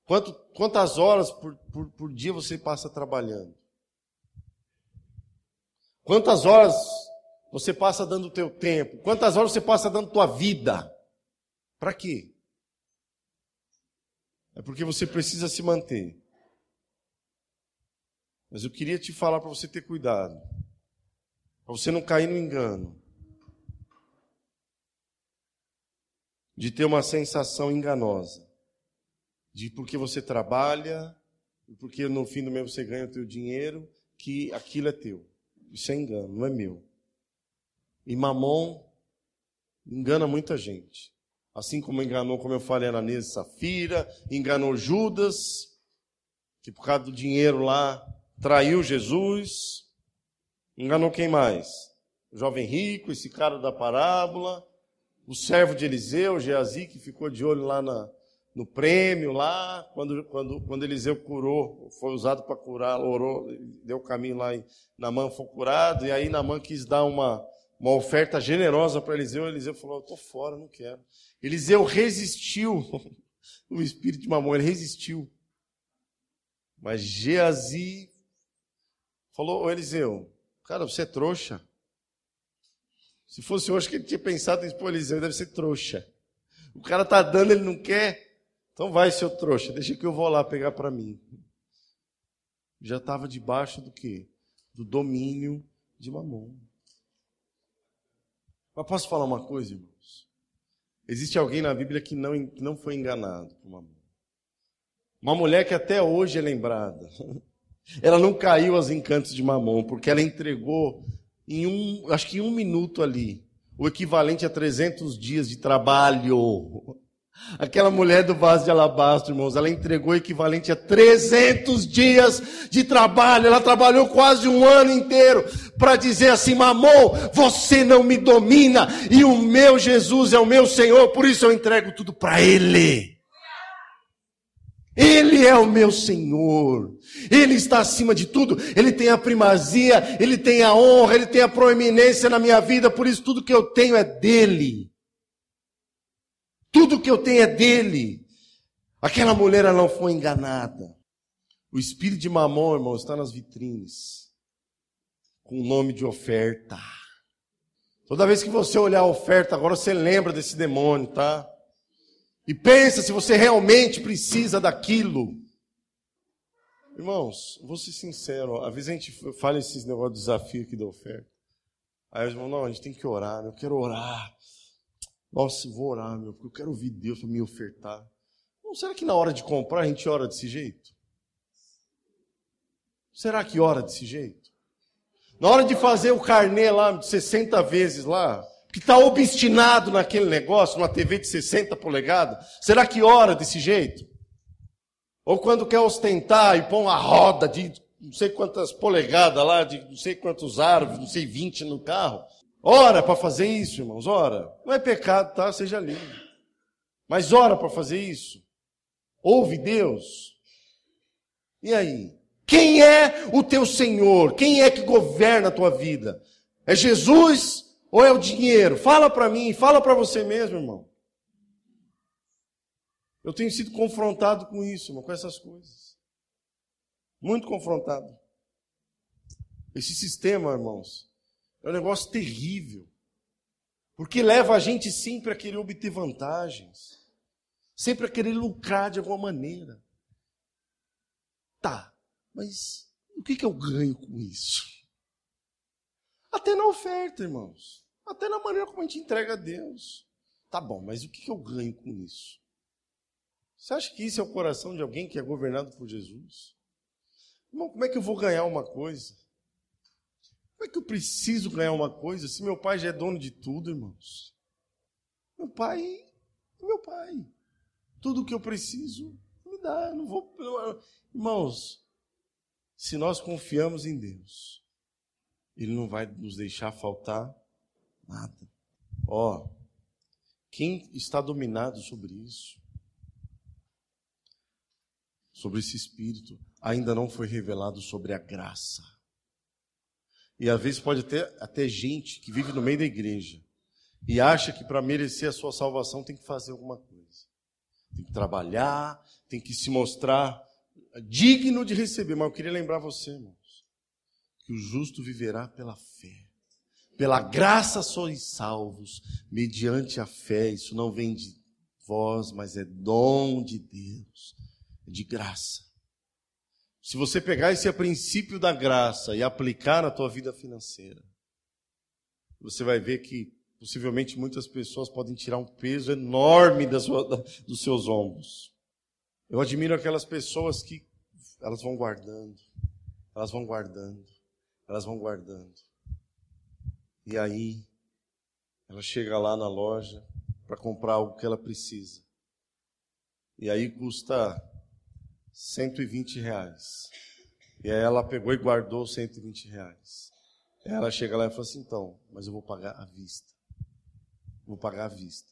Speaker 2: Quanto, quantas horas por, por, por dia você passa trabalhando? Quantas horas você passa dando o teu tempo? Quantas horas você passa dando tua vida? Para quê? É porque você precisa se manter. Mas eu queria te falar para você ter cuidado. Para você não cair no engano. De ter uma sensação enganosa, de porque você trabalha, porque no fim do mês você ganha o teu dinheiro, que aquilo é teu. Isso é engano, não é meu. E Mamon engana muita gente. Assim como enganou, como eu falei, Ananias e Safira, enganou Judas, que por causa do dinheiro lá traiu Jesus. Enganou quem mais? O jovem rico, esse cara da parábola o servo de Eliseu, Geazi, que ficou de olho lá na, no prêmio, lá, quando, quando, quando Eliseu curou, foi usado para curar, orou, deu caminho lá e Namã foi curado, e aí Namã quis dar uma, uma oferta generosa para Eliseu, Eliseu falou, eu estou fora, não quero. Eliseu resistiu, o espírito de mamão, ele resistiu. Mas Geazi falou, ô Eliseu, cara, você é trouxa. Se fosse hoje que ele tinha pensado em pô, Eliseu deve ser trouxa. O cara tá dando, ele não quer. Então vai, seu trouxa, deixa que eu vou lá pegar para mim. Já estava debaixo do quê? Do domínio de Mamon. Mas posso falar uma coisa, irmãos? Existe alguém na Bíblia que não, que não foi enganado por Mamon. Uma mulher que até hoje é lembrada. Ela não caiu aos encantos de Mamon, porque ela entregou em um, acho que em um minuto ali, o equivalente a 300 dias de trabalho. Aquela mulher do vaso de alabastro, irmãos, ela entregou o equivalente a 300 dias de trabalho. Ela trabalhou quase um ano inteiro para dizer assim: Mamon, você não me domina e o meu Jesus é o meu Senhor, por isso eu entrego tudo para Ele. Ele é o meu Senhor. Ele está acima de tudo. Ele tem a primazia, ele tem a honra, ele tem a proeminência na minha vida, por isso tudo que eu tenho é dele. Tudo que eu tenho é dele. Aquela mulher não foi enganada. O espírito de mamão, irmão, está nas vitrines. Com o nome de oferta. Toda vez que você olhar a oferta, agora você lembra desse demônio, tá? E pensa se você realmente precisa daquilo. Irmãos, vou ser sincero, às vezes a gente fala esses negócios de desafio aqui da oferta. Aí os irmãos, não, a gente tem que orar, eu quero orar. Nossa, vou orar, meu, porque eu quero ouvir Deus para me ofertar. Não, será que na hora de comprar a gente ora desse jeito? Será que ora desse jeito? Na hora de fazer o carnê lá, 60 vezes lá, que está obstinado naquele negócio, numa TV de 60 polegadas, será que ora desse jeito? Ou quando quer ostentar e põe uma roda de não sei quantas polegadas lá, de não sei quantos árvores, não sei 20 no carro. Ora para fazer isso, irmãos, ora. Não é pecado, tá? Seja livre. Mas ora para fazer isso. Ouve Deus. E aí? Quem é o teu Senhor? Quem é que governa a tua vida? É Jesus ou é o dinheiro? Fala para mim, fala para você mesmo, irmão. Eu tenho sido confrontado com isso, irmão, com essas coisas. Muito confrontado. Esse sistema, irmãos, é um negócio terrível. Porque leva a gente sempre a querer obter vantagens. Sempre a querer lucrar de alguma maneira. Tá, mas o que, que eu ganho com isso? Até na oferta, irmãos. Até na maneira como a gente entrega a Deus. Tá bom, mas o que eu ganho com isso? Você acha que isso é o coração de alguém que é governado por Jesus? Irmão, como é que eu vou ganhar uma coisa? Como é que eu preciso ganhar uma coisa se meu pai já é dono de tudo, irmãos? Meu pai é meu pai. Tudo o que eu preciso me dá. Não vou. Irmãos, se nós confiamos em Deus, Ele não vai nos deixar faltar nada. Ó, quem está dominado sobre isso? Sobre esse espírito, ainda não foi revelado sobre a graça. E às vezes pode ter até gente que vive no meio da igreja e acha que para merecer a sua salvação tem que fazer alguma coisa. Tem que trabalhar, tem que se mostrar digno de receber. Mas eu queria lembrar você, irmãos, que o justo viverá pela fé. Pela graça sois salvos, mediante a fé. Isso não vem de vós, mas é dom de Deus, é de graça. Se você pegar esse princípio da graça e aplicar na tua vida financeira, você vai ver que possivelmente muitas pessoas podem tirar um peso enorme da sua, da, dos seus ombros. Eu admiro aquelas pessoas que elas vão guardando, elas vão guardando, elas vão guardando. E aí, ela chega lá na loja para comprar algo que ela precisa. E aí custa 120 reais. E aí ela pegou e guardou 120 reais. Aí ela chega lá e fala assim, então, mas eu vou pagar à vista. Vou pagar à vista.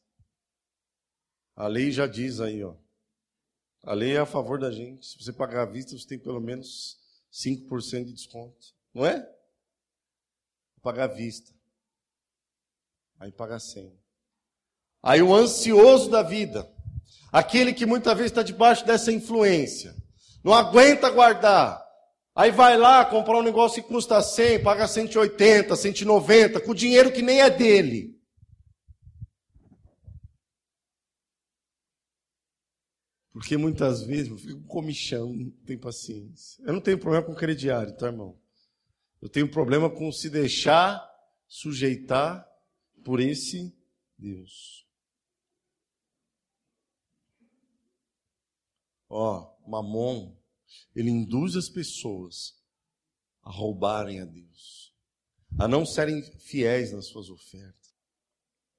Speaker 2: A lei já diz aí, ó. A lei é a favor da gente. Se você pagar à vista, você tem pelo menos 5% de desconto. Não é? Vou pagar à vista. Aí paga 100. Aí o ansioso da vida, aquele que muitas vezes está debaixo dessa influência, não aguenta guardar. Aí vai lá comprar um negócio que custa 100, paga 180, 190, com dinheiro que nem é dele. Porque muitas vezes eu fico comichão, não tenho paciência. Eu não tenho problema com crediário, tá, irmão? Eu tenho problema com se deixar sujeitar por esse Deus. Ó, Mamon, ele induz as pessoas a roubarem a Deus, a não serem fiéis nas suas ofertas,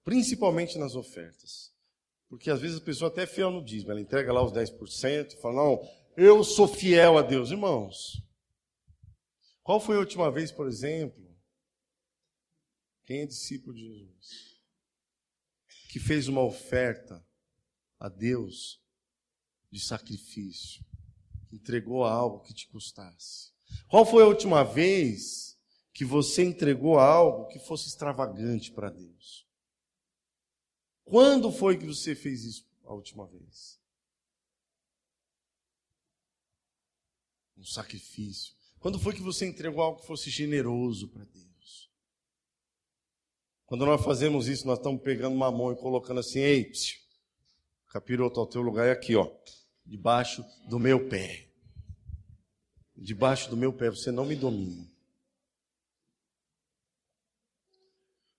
Speaker 2: principalmente nas ofertas. Porque às vezes a pessoa até é fiel no dízimo, ela entrega lá os 10% e fala: Não, eu sou fiel a Deus. Irmãos, qual foi a última vez, por exemplo, quem é discípulo de Jesus? Que fez uma oferta a Deus de sacrifício, entregou algo que te custasse. Qual foi a última vez que você entregou algo que fosse extravagante para Deus? Quando foi que você fez isso a última vez? Um sacrifício. Quando foi que você entregou algo que fosse generoso para Deus? Quando nós fazemos isso, nós estamos pegando uma mão e colocando assim, ei, psiu, capiroto, o teu lugar é aqui, ó, debaixo do meu pé. Debaixo do meu pé, você não me domina.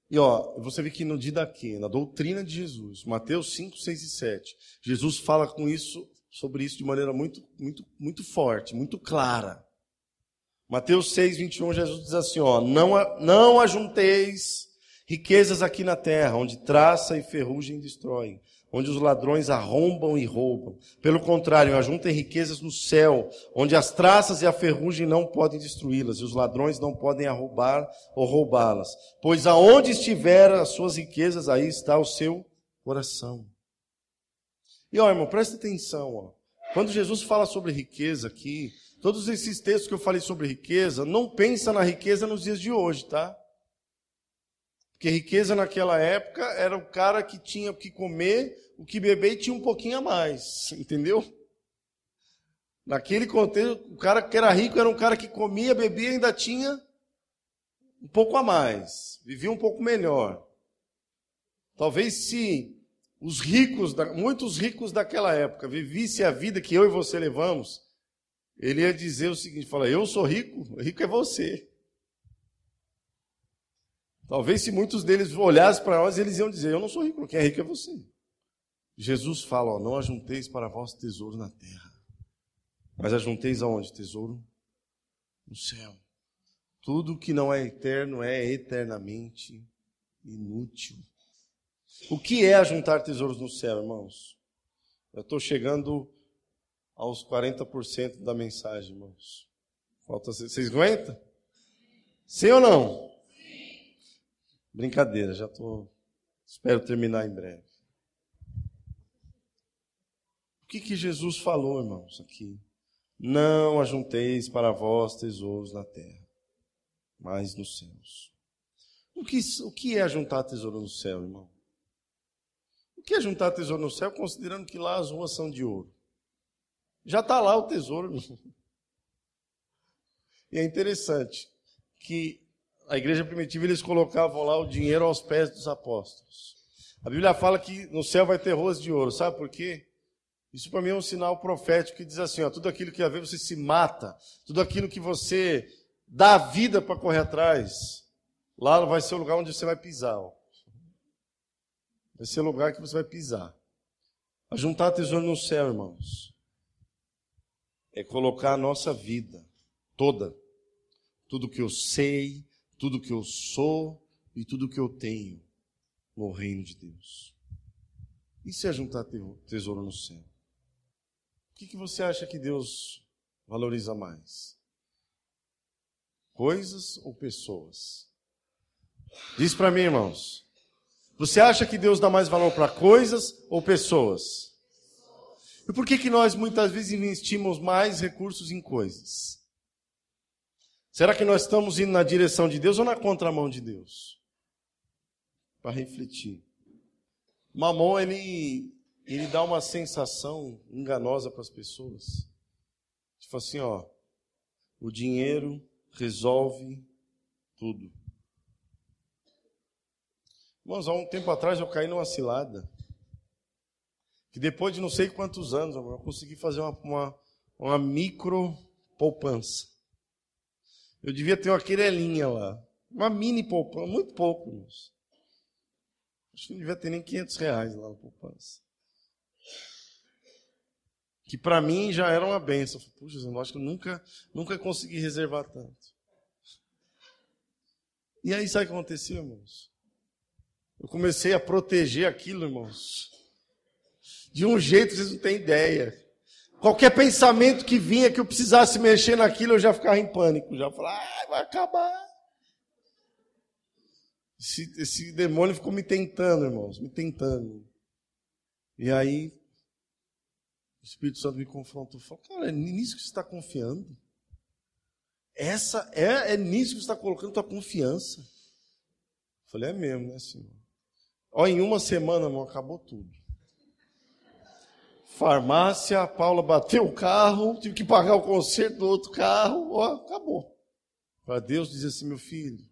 Speaker 2: E ó, você vê que no Didaquê, na doutrina de Jesus, Mateus 5, 6 e 7, Jesus fala com isso, sobre isso de maneira muito, muito, muito forte, muito clara. Mateus 6, 21, Jesus diz assim, ó, não, não ajunteis Riquezas aqui na terra, onde traça e ferrugem destroem, onde os ladrões arrombam e roubam. Pelo contrário, ajuntem riquezas no céu, onde as traças e a ferrugem não podem destruí-las, e os ladrões não podem arrombar ou roubá-las. Pois aonde estiver as suas riquezas, aí está o seu coração. E ó, irmão, presta atenção, ó. Quando Jesus fala sobre riqueza aqui, todos esses textos que eu falei sobre riqueza, não pensa na riqueza nos dias de hoje, tá? Porque riqueza naquela época era o cara que tinha o que comer, o que beber e tinha um pouquinho a mais, entendeu? Naquele contexto, o cara que era rico era um cara que comia, bebia e ainda tinha um pouco a mais, vivia um pouco melhor. Talvez se os ricos, muitos ricos daquela época, vivissem a vida que eu e você levamos, ele ia dizer o seguinte: fala, eu sou rico, rico é você. Talvez se muitos deles olhassem para nós, eles iam dizer: Eu não sou rico, quem é rico é você. Jesus fala: ó, Não ajunteis para vós tesouro na terra, mas ajunteis aonde? Tesouro no céu. Tudo que não é eterno é eternamente inútil. O que é ajuntar tesouros no céu, irmãos? Eu estou chegando aos 40% da mensagem, irmãos. Falta vocês aguentam? Sim ou não? Sim. Brincadeira, já estou. Espero terminar em breve. O que, que Jesus falou, irmãos, aqui? Não ajunteis para vós tesouros na terra, mas nos céus. O que, o que é juntar tesouro no céu, irmão? O que é juntar tesouro no céu, considerando que lá as ruas são de ouro? Já está lá o tesouro. E é interessante que a igreja primitiva eles colocavam lá o dinheiro aos pés dos apóstolos. A Bíblia fala que no céu vai ter ruas de ouro, sabe por quê? Isso para mim é um sinal profético que diz assim: ó, tudo aquilo que haver você se mata, tudo aquilo que você dá vida para correr atrás, lá vai ser o lugar onde você vai pisar. Ó. Vai ser o lugar que você vai pisar. A juntar tesouro no céu, irmãos, é colocar a nossa vida toda tudo que eu sei, tudo que eu sou e tudo que eu tenho no reino de Deus. Isso é juntar tesouro no céu. O que, que você acha que Deus valoriza mais? Coisas ou pessoas? Diz para mim, irmãos. Você acha que Deus dá mais valor para coisas ou pessoas? E por que, que nós muitas vezes investimos mais recursos em coisas? Será que nós estamos indo na direção de Deus ou na contramão de Deus? Para refletir. Mamon, ele, ele dá uma sensação enganosa para as pessoas. Tipo assim, ó, o dinheiro resolve tudo. Irmãos, há um tempo atrás eu caí numa cilada. Que depois de não sei quantos anos, eu consegui fazer uma, uma, uma micro poupança. Eu devia ter uma querelinha lá. Uma mini poupança, muito pouco, irmãos. Acho que não devia ter nem 500 reais lá na poupança. Que para mim já era uma benção. Puxa, eu acho que eu nunca, nunca consegui reservar tanto. E aí sabe o que aconteceu, irmãos? Eu comecei a proteger aquilo, irmãos. De um jeito vocês não têm ideia. Qualquer pensamento que vinha que eu precisasse mexer naquilo, eu já ficava em pânico. Já falava, ah, vai acabar. Esse, esse demônio ficou me tentando, irmãos, me tentando. E aí, o Espírito Santo me confrontou. Falou, cara, é nisso que você está confiando? Essa é, é nisso que você está colocando tua confiança. Eu falei, é mesmo, né, Senhor? Ó, em uma semana, irmão, acabou tudo farmácia, a Paula bateu o carro, tive que pagar o conserto do outro carro, ó, acabou. Para Deus dizer assim, meu filho,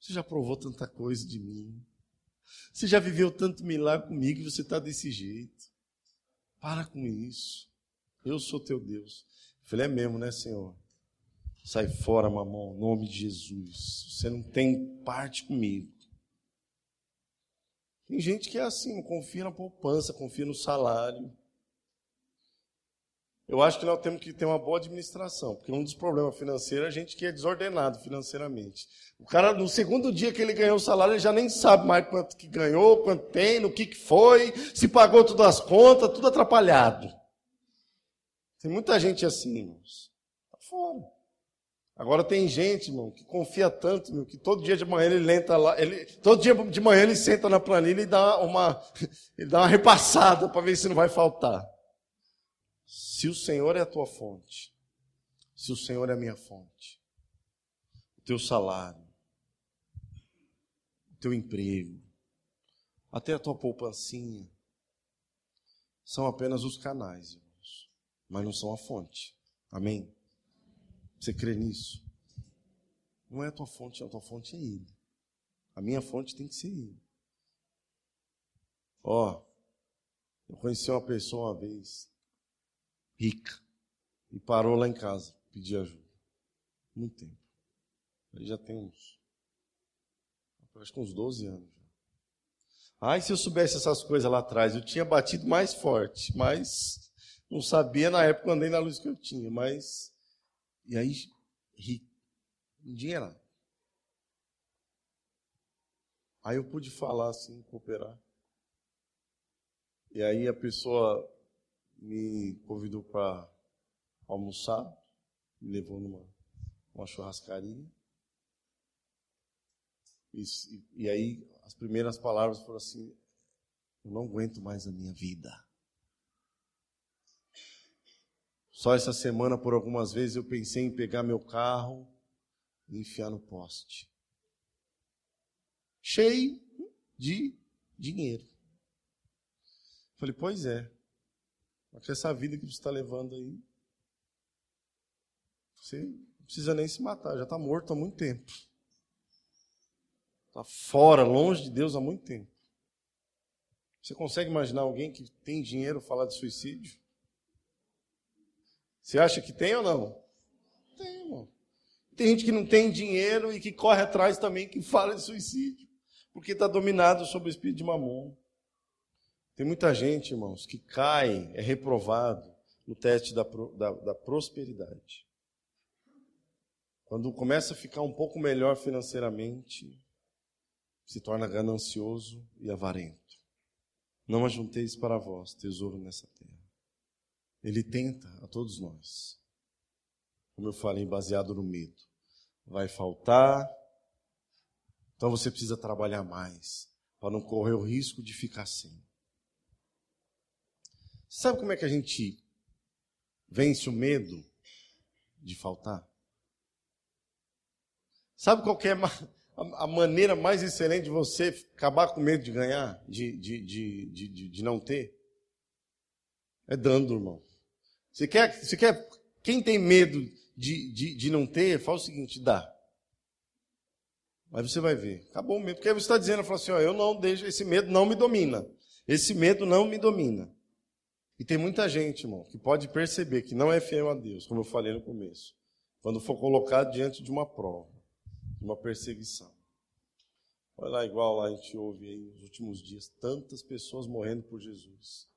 Speaker 2: você já provou tanta coisa de mim. Você já viveu tanto milagre comigo e você está desse jeito. Para com isso. Eu sou teu Deus. Eu falei, é mesmo, né, Senhor? Sai fora, mamão, em nome de Jesus. Você não tem parte comigo. Tem gente que é assim, confia na poupança, confia no salário. Eu acho que nós temos que ter uma boa administração, porque um dos problemas financeiros é a gente que é desordenado financeiramente. O cara, no segundo dia que ele ganhou o salário, ele já nem sabe mais quanto que ganhou, quanto tem, no que, que foi, se pagou todas as contas, tudo atrapalhado. Tem muita gente assim, irmãos. Está fora. Agora tem gente, irmão, que confia tanto, meu, que todo dia de manhã ele lenta lá, ele, todo dia de manhã ele senta na planilha e dá uma, ele dá uma repassada para ver se não vai faltar. Se o Senhor é a tua fonte, se o Senhor é a minha fonte, o teu salário, o teu emprego, até a tua poupancinha, são apenas os canais, irmãos, mas não são a fonte. Amém? Você crê nisso? Não é a tua fonte, a tua fonte é Ele. A minha fonte tem que ser Ele. Ó, eu conheci uma pessoa uma vez, rica. E parou lá em casa, pedir ajuda. Muito tempo. Ele já tem uns acho que uns 12 anos. Ai, se eu soubesse essas coisas lá atrás, eu tinha batido mais forte, mas não sabia na época andei na luz que eu tinha, mas. E aí, ri. Dinheiro. Aí eu pude falar assim, cooperar. E aí a pessoa me convidou para almoçar, me levou numa uma churrascaria. E, e aí as primeiras palavras foram assim: Eu não aguento mais a minha vida. Só essa semana, por algumas vezes, eu pensei em pegar meu carro e enfiar no poste. Cheio de dinheiro. Falei, pois é. Mas essa vida que você está levando aí, você não precisa nem se matar, já está morto há muito tempo. Está fora, longe de Deus há muito tempo. Você consegue imaginar alguém que tem dinheiro falar de suicídio? Você acha que tem ou não? Tem, irmão. Tem gente que não tem dinheiro e que corre atrás também que fala de suicídio, porque está dominado sobre o espírito de mamon. Tem muita gente, irmãos, que cai, é reprovado no teste da, da, da prosperidade. Quando começa a ficar um pouco melhor financeiramente, se torna ganancioso e avarento. Não ajunteis para vós tesouro nessa terra. Ele tenta a todos nós. Como eu falei, baseado no medo. Vai faltar, então você precisa trabalhar mais para não correr o risco de ficar sem. Sabe como é que a gente vence o medo de faltar? Sabe qual é a maneira mais excelente de você acabar com medo de ganhar, de, de, de, de, não ter? É dando, irmão. Você quer, você quer, quem tem medo de, de, de não ter, faz o seguinte, dá. Mas você vai ver. Acabou o medo. Porque você está dizendo, fala assim, ó, eu não deixo, esse medo não me domina. Esse medo não me domina. E tem muita gente, irmão, que pode perceber que não é fiel a Deus, como eu falei no começo, quando for colocado diante de uma prova, de uma perseguição. Olha lá, igual lá a gente ouve aí nos últimos dias, tantas pessoas morrendo por Jesus.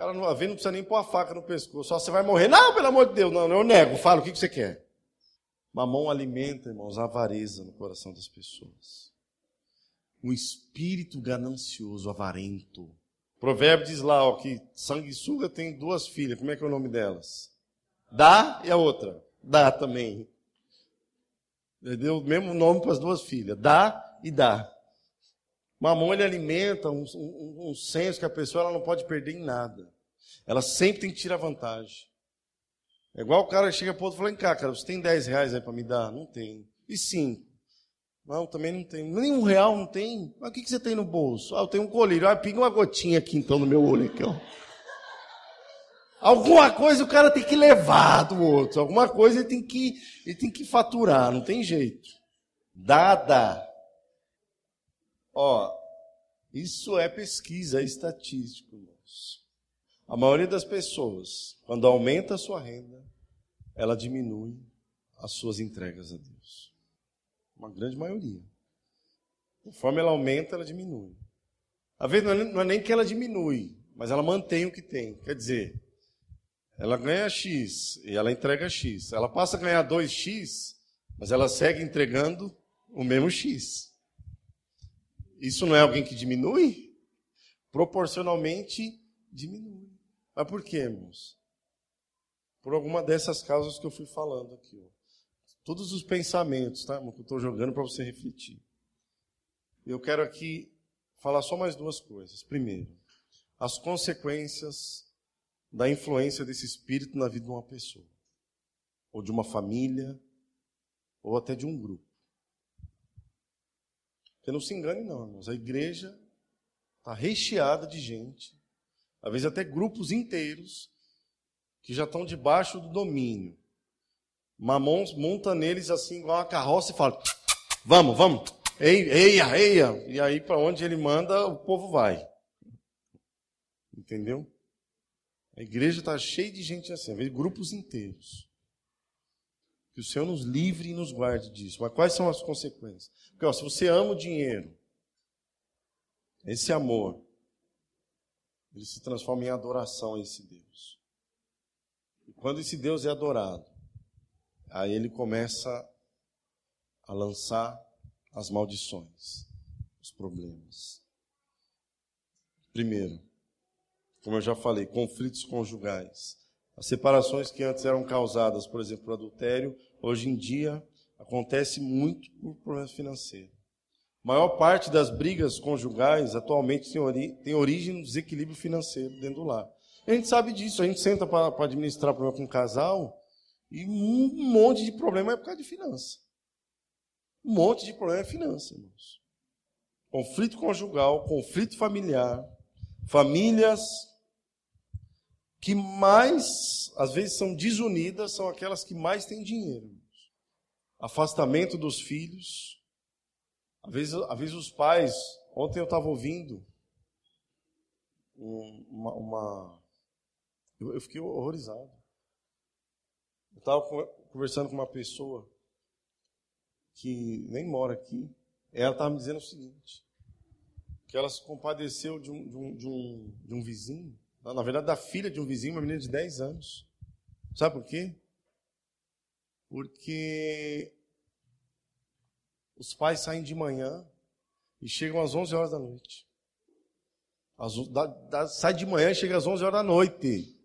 Speaker 2: O cara não, vê, não precisa nem pôr a faca no pescoço, só você vai morrer. Não, pelo amor de Deus, não, eu nego, fala, o que, que você quer? Mamão alimenta, irmãos, a avareza no coração das pessoas. Um espírito ganancioso, avarento, Provérbio diz lá ó, que sanguessuga tem duas filhas. Como é que é o nome delas? Dá e a outra. Dá também. Ele deu o mesmo nome para as duas filhas. Dá e dá. Mamão ele alimenta um, um, um senso que a pessoa ela não pode perder em nada. Ela sempre tem que tirar vantagem. É igual o cara chega para outro e fala: cá, cara, você tem 10 reais aí para me dar? Não tem. E cinco? Não, também não tem. Nem um real não tem. Mas o que, que você tem no bolso? Ah, eu tenho um colírio. Ah, pinga uma gotinha aqui então no meu olho. Aqui, ó. Alguma coisa o cara tem que levar do outro. Alguma coisa ele tem que, ele tem que faturar. Não tem jeito. Dada. Ó, isso é pesquisa, é estatístico, irmãos. A maioria das pessoas, quando aumenta a sua renda, ela diminui as suas entregas a Deus. Uma grande maioria. Conforme ela aumenta, ela diminui. Às vezes não é nem que ela diminui, mas ela mantém o que tem. Quer dizer, ela ganha X e ela entrega X. Ela passa a ganhar 2X, mas ela segue entregando o mesmo X. Isso não é alguém que diminui? Proporcionalmente diminui. Mas por quê, irmãos? Por alguma dessas causas que eu fui falando aqui. Ó. Todos os pensamentos, tá, irmão, que eu estou jogando para você refletir. Eu quero aqui falar só mais duas coisas. Primeiro, as consequências da influência desse espírito na vida de uma pessoa, ou de uma família, ou até de um grupo. Porque não se engane, não, irmãos. A igreja está recheada de gente, às vezes até grupos inteiros, que já estão debaixo do domínio Mamon monta neles assim, igual uma carroça e fala: Vamos, vamos, eia, eia. E aí, para onde ele manda, o povo vai. Entendeu? A igreja está cheia de gente assim, grupos inteiros. Que o Senhor nos livre e nos guarde disso. Mas quais são as consequências? Porque ó, se você ama o dinheiro, esse amor, ele se transforma em adoração a esse Deus. E quando esse Deus é adorado, aí ele começa a lançar as maldições, os problemas. Primeiro, como eu já falei, conflitos conjugais. As separações que antes eram causadas, por exemplo, por adultério, hoje em dia acontece muito por problemas financeiros. A maior parte das brigas conjugais atualmente tem, ori tem origem no desequilíbrio financeiro dentro do lar. A gente sabe disso, a gente senta para administrar problema com um casal e um monte de problema é por causa de finança. Um monte de problema é finança, irmãos. Conflito conjugal, conflito familiar, famílias que mais, às vezes, são desunidas, são aquelas que mais têm dinheiro. Afastamento dos filhos, às vezes, às vezes os pais, ontem eu estava ouvindo uma, uma eu, eu, fiquei horrorizado. Eu estava conversando com uma pessoa que nem mora aqui. Ela estava me dizendo o seguinte: que ela se compadeceu de um, de um, de um, de um vizinho, na verdade, da filha de um vizinho, uma menina de 10 anos. Sabe por quê? Porque os pais saem de manhã e chegam às 11 horas da noite. As, da, da, sai de manhã e chega às 11 horas da noite.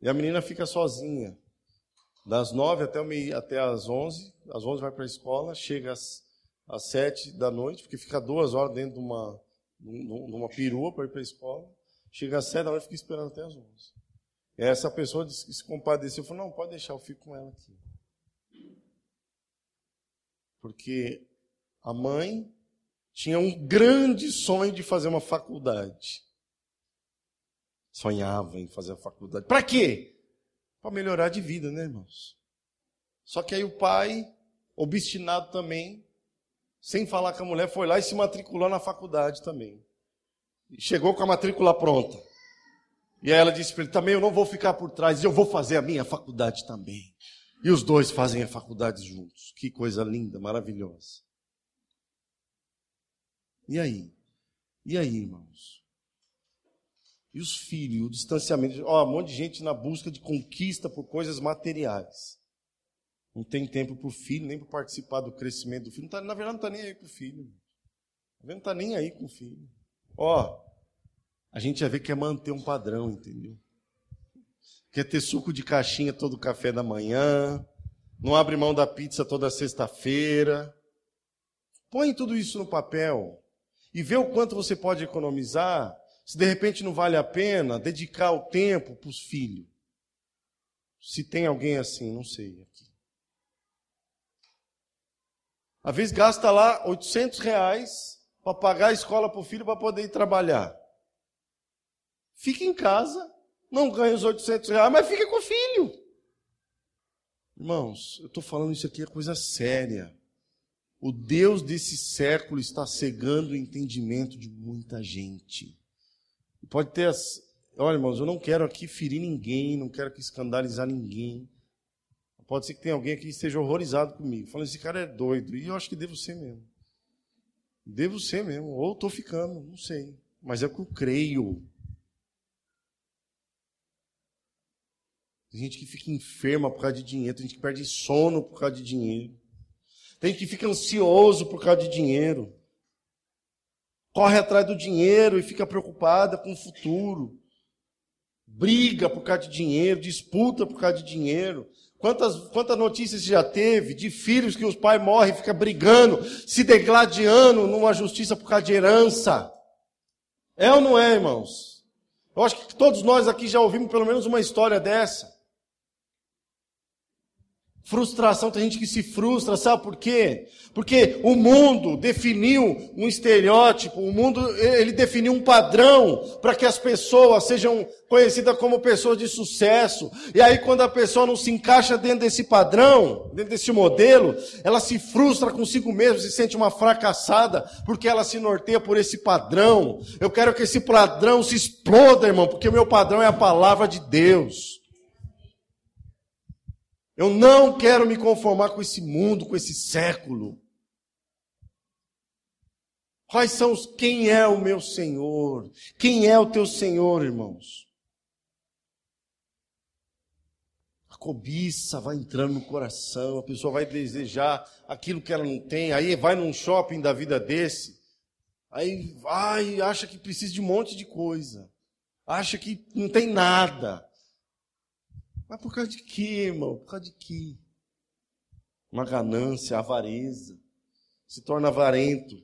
Speaker 2: E a menina fica sozinha. Das 9 até, o até as 11. Às 11 vai para a escola, chega às, às 7 da noite, porque fica duas horas dentro de uma, numa perua para ir para a escola. Chega às 7 da noite e fica esperando até as 11. E essa pessoa se compadeceu. Falou, não, pode deixar, eu fico com ela aqui. Porque a mãe tinha um grande sonho de fazer uma faculdade. Sonhava em fazer a faculdade. Para quê? Para melhorar de vida, né, irmãos? Só que aí o pai, obstinado também, sem falar com a mulher, foi lá e se matriculou na faculdade também. E chegou com a matrícula pronta. E aí ela disse para ele: também eu não vou ficar por trás, eu vou fazer a minha faculdade também. E os dois fazem a faculdade juntos. Que coisa linda, maravilhosa. E aí? E aí, irmãos? E os filhos, o distanciamento. Ó, um monte de gente na busca de conquista por coisas materiais. Não tem tempo para o filho, nem para participar do crescimento do filho. Tá, na verdade, não está nem aí para o filho. Não está nem aí com o filho. Ó, a gente já vê que é manter um padrão, entendeu? quer ter suco de caixinha todo café da manhã, não abre mão da pizza toda sexta-feira. Põe tudo isso no papel e vê o quanto você pode economizar, se de repente não vale a pena dedicar o tempo para os filhos. Se tem alguém assim, não sei aqui. Às vezes gasta lá 800 reais para pagar a escola para o filho para poder ir trabalhar. Fica em casa, não ganha os 800 reais, mas fica com o filho. Irmãos, eu estou falando isso aqui é coisa séria. O Deus desse século está cegando o entendimento de muita gente. Pode ter as. Olha, irmãos, eu não quero aqui ferir ninguém, não quero aqui escandalizar ninguém. Pode ser que tenha alguém aqui que esteja horrorizado comigo, falando: esse cara é doido. E eu acho que devo ser mesmo. Devo ser mesmo. Ou estou ficando, não sei. Mas é o que eu creio. Tem gente que fica enferma por causa de dinheiro, tem gente que perde sono por causa de dinheiro. Tem gente que fica ansioso por causa de dinheiro. Corre atrás do dinheiro e fica preocupada com o futuro. Briga por causa de dinheiro, disputa por causa de dinheiro. Quantas, quantas notícias já teve de filhos que os pais morrem ficam brigando, se degladiando numa justiça por causa de herança? É ou não é, irmãos? Eu acho que todos nós aqui já ouvimos pelo menos uma história dessa. Frustração, tem gente que se frustra, sabe por quê? Porque o mundo definiu um estereótipo, o mundo ele definiu um padrão para que as pessoas sejam conhecidas como pessoas de sucesso. E aí quando a pessoa não se encaixa dentro desse padrão, dentro desse modelo, ela se frustra consigo mesma, se sente uma fracassada, porque ela se norteia por esse padrão. Eu quero que esse padrão se exploda, irmão, porque o meu padrão é a palavra de Deus. Eu não quero me conformar com esse mundo, com esse século. Quais são os quem é o meu Senhor? Quem é o teu Senhor, irmãos? A cobiça vai entrando no coração, a pessoa vai desejar aquilo que ela não tem, aí vai num shopping da vida desse, aí vai, acha que precisa de um monte de coisa, acha que não tem nada. Mas por causa de quê, irmão? Por causa de quê? Uma ganância, avareza. Se torna avarento.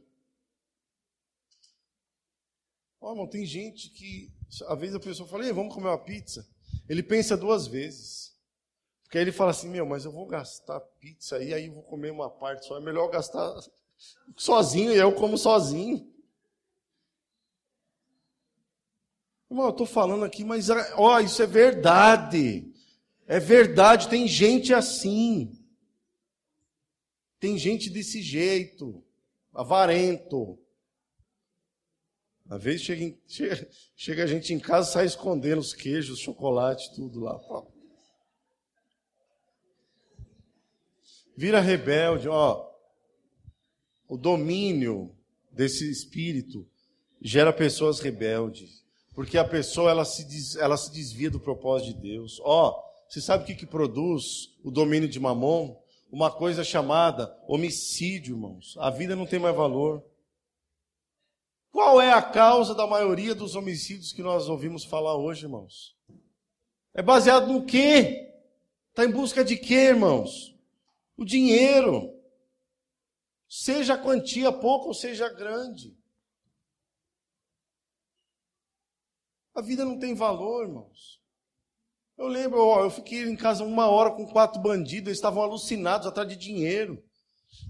Speaker 2: Ó, oh, irmão, tem gente que, às vezes a pessoa fala, vamos comer uma pizza. Ele pensa duas vezes. Porque aí ele fala assim, meu, mas eu vou gastar pizza aí, aí eu vou comer uma parte só. É melhor gastar sozinho e eu como sozinho. Irmão, eu estou falando aqui, mas ó, isso é verdade. É verdade, tem gente assim. Tem gente desse jeito, avarento. Às vezes chega, chega, chega, a gente em casa sai escondendo os queijos, chocolate, tudo lá. Vira rebelde, ó. O domínio desse espírito gera pessoas rebeldes. Porque a pessoa ela se, des, ela se desvia do propósito de Deus. Ó, você sabe o que, que produz o domínio de mamon? Uma coisa chamada homicídio, irmãos. A vida não tem mais valor. Qual é a causa da maioria dos homicídios que nós ouvimos falar hoje, irmãos? É baseado no quê? Está em busca de quê, irmãos? O dinheiro. Seja a quantia pouca ou seja grande. A vida não tem valor, irmãos. Eu lembro, ó, eu fiquei em casa uma hora com quatro bandidos, eles estavam alucinados atrás de dinheiro.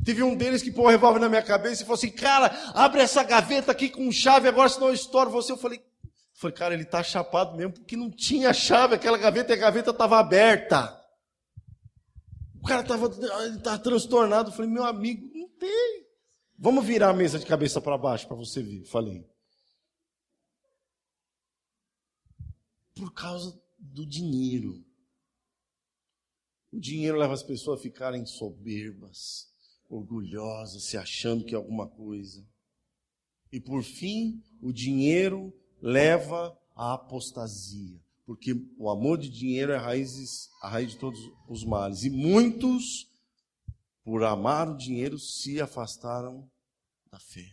Speaker 2: Teve um deles que pôs o revólver na minha cabeça e falou assim: Cara, abre essa gaveta aqui com chave, agora senão eu estouro você. Eu falei: Falei, cara, ele está chapado mesmo, porque não tinha chave, aquela gaveta e a gaveta estava aberta. O cara estava tá transtornado. Eu falei, meu amigo, não tem. Vamos virar a mesa de cabeça para baixo para você ver. Falei. Por causa do dinheiro. O dinheiro leva as pessoas a ficarem soberbas, orgulhosas, se achando que é alguma coisa. E por fim, o dinheiro leva à apostasia, porque o amor de dinheiro é a raiz, a raiz de todos os males. E muitos, por amar o dinheiro, se afastaram da fé.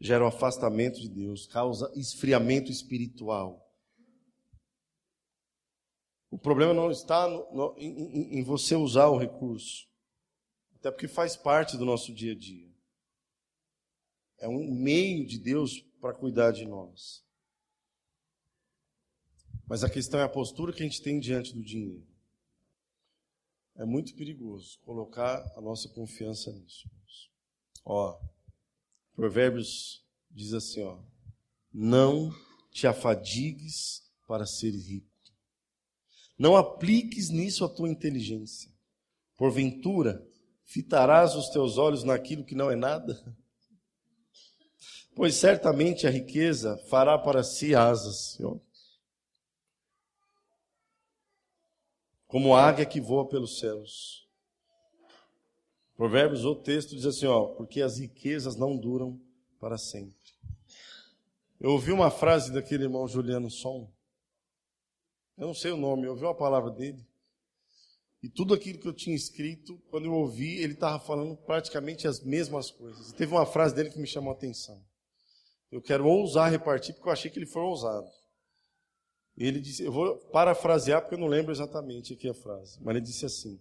Speaker 2: Gera o afastamento de Deus, causa esfriamento espiritual. O problema não está no, no, em, em você usar o recurso, até porque faz parte do nosso dia a dia. É um meio de Deus para cuidar de nós. Mas a questão é a postura que a gente tem diante do dinheiro. É muito perigoso colocar a nossa confiança nisso. Ó, Provérbios diz assim, ó: Não te afadigues para ser rico não apliques nisso a tua inteligência. Porventura, fitarás os teus olhos naquilo que não é nada? Pois certamente a riqueza fará para si asas, Senhor. Como águia que voa pelos céus. Provérbios, o texto diz assim, ó, porque as riquezas não duram para sempre. Eu ouvi uma frase daquele irmão Juliano Som, eu não sei o nome, eu ouvi uma palavra dele. E tudo aquilo que eu tinha escrito, quando eu ouvi, ele estava falando praticamente as mesmas coisas. E teve uma frase dele que me chamou a atenção. Eu quero ousar repartir, porque eu achei que ele foi ousado. Ele disse, eu vou parafrasear, porque eu não lembro exatamente aqui a frase, mas ele disse assim: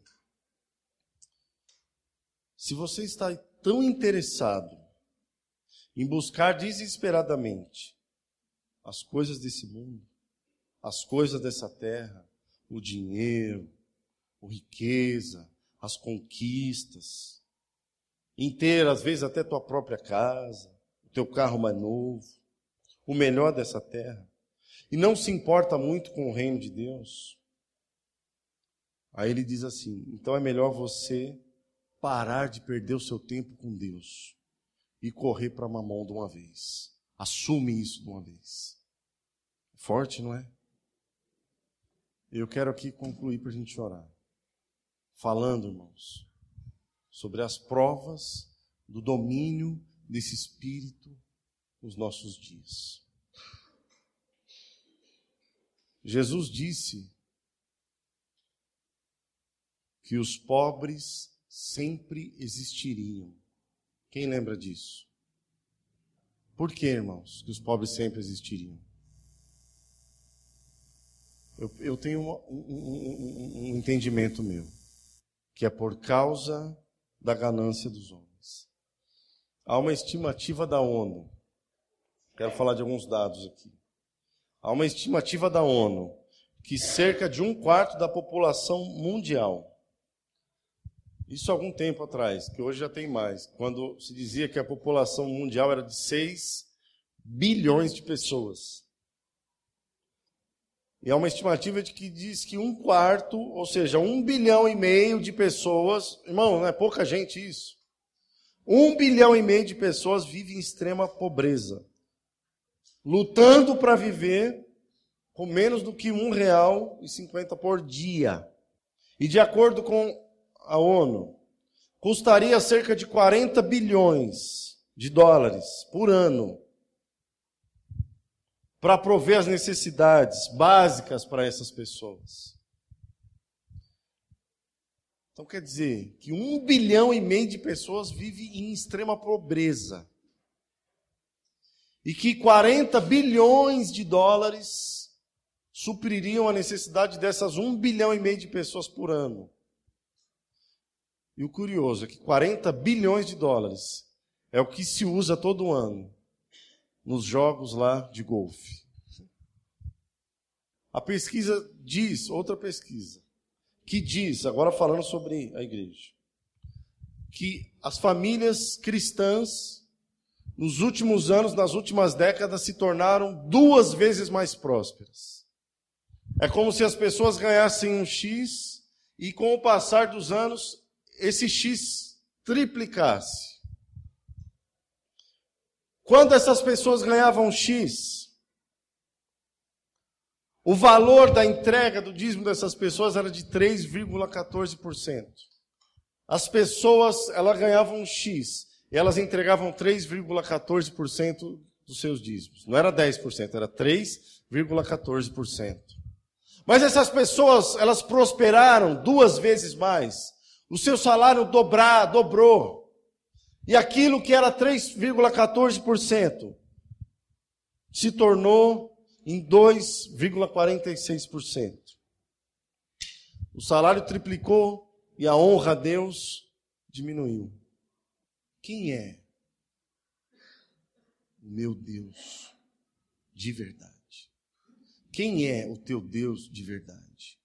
Speaker 2: Se você está tão interessado em buscar desesperadamente as coisas desse mundo, as coisas dessa terra, o dinheiro, a riqueza, as conquistas, ter, às vezes, até tua própria casa, o teu carro mais novo, o melhor dessa terra, e não se importa muito com o reino de Deus. Aí ele diz assim: então é melhor você parar de perder o seu tempo com Deus e correr para mamão de uma vez. Assume isso de uma vez. Forte, não é? Eu quero aqui concluir para a gente orar. Falando, irmãos, sobre as provas do domínio desse espírito nos nossos dias. Jesus disse que os pobres sempre existiriam. Quem lembra disso? Por que, irmãos, que os pobres sempre existiriam? Eu, eu tenho um, um, um entendimento meu, que é por causa da ganância dos homens. Há uma estimativa da ONU, quero falar de alguns dados aqui. Há uma estimativa da ONU que cerca de um quarto da população mundial isso há algum tempo atrás, que hoje já tem mais, quando se dizia que a população mundial era de 6 bilhões de pessoas. E há uma estimativa de que diz que um quarto, ou seja, um bilhão e meio de pessoas, irmão, não é pouca gente isso. Um bilhão e meio de pessoas vivem em extrema pobreza, lutando para viver com menos do que um real e cinquenta por dia. E de acordo com a ONU, custaria cerca de 40 bilhões de dólares por ano para prover as necessidades básicas para essas pessoas. Então quer dizer que um bilhão e meio de pessoas vivem em extrema pobreza. E que 40 bilhões de dólares supririam a necessidade dessas um bilhão e meio de pessoas por ano. E o curioso é que 40 bilhões de dólares é o que se usa todo ano nos jogos lá de golfe. A pesquisa diz, outra pesquisa, que diz, agora falando sobre a igreja, que as famílias cristãs, nos últimos anos, nas últimas décadas, se tornaram duas vezes mais prósperas. É como se as pessoas ganhassem um X e, com o passar dos anos, esse X triplicasse. Quando essas pessoas ganhavam X, o valor da entrega do dízimo dessas pessoas era de 3,14%. As pessoas, elas ganhavam X, e elas entregavam 3,14% dos seus dízimos. Não era 10%, era 3,14%. Mas essas pessoas, elas prosperaram duas vezes mais. O seu salário dobrar, dobrou. E aquilo que era 3,14% se tornou em 2,46%. O salário triplicou e a honra a Deus diminuiu. Quem é meu Deus de verdade? Quem é o teu Deus de verdade?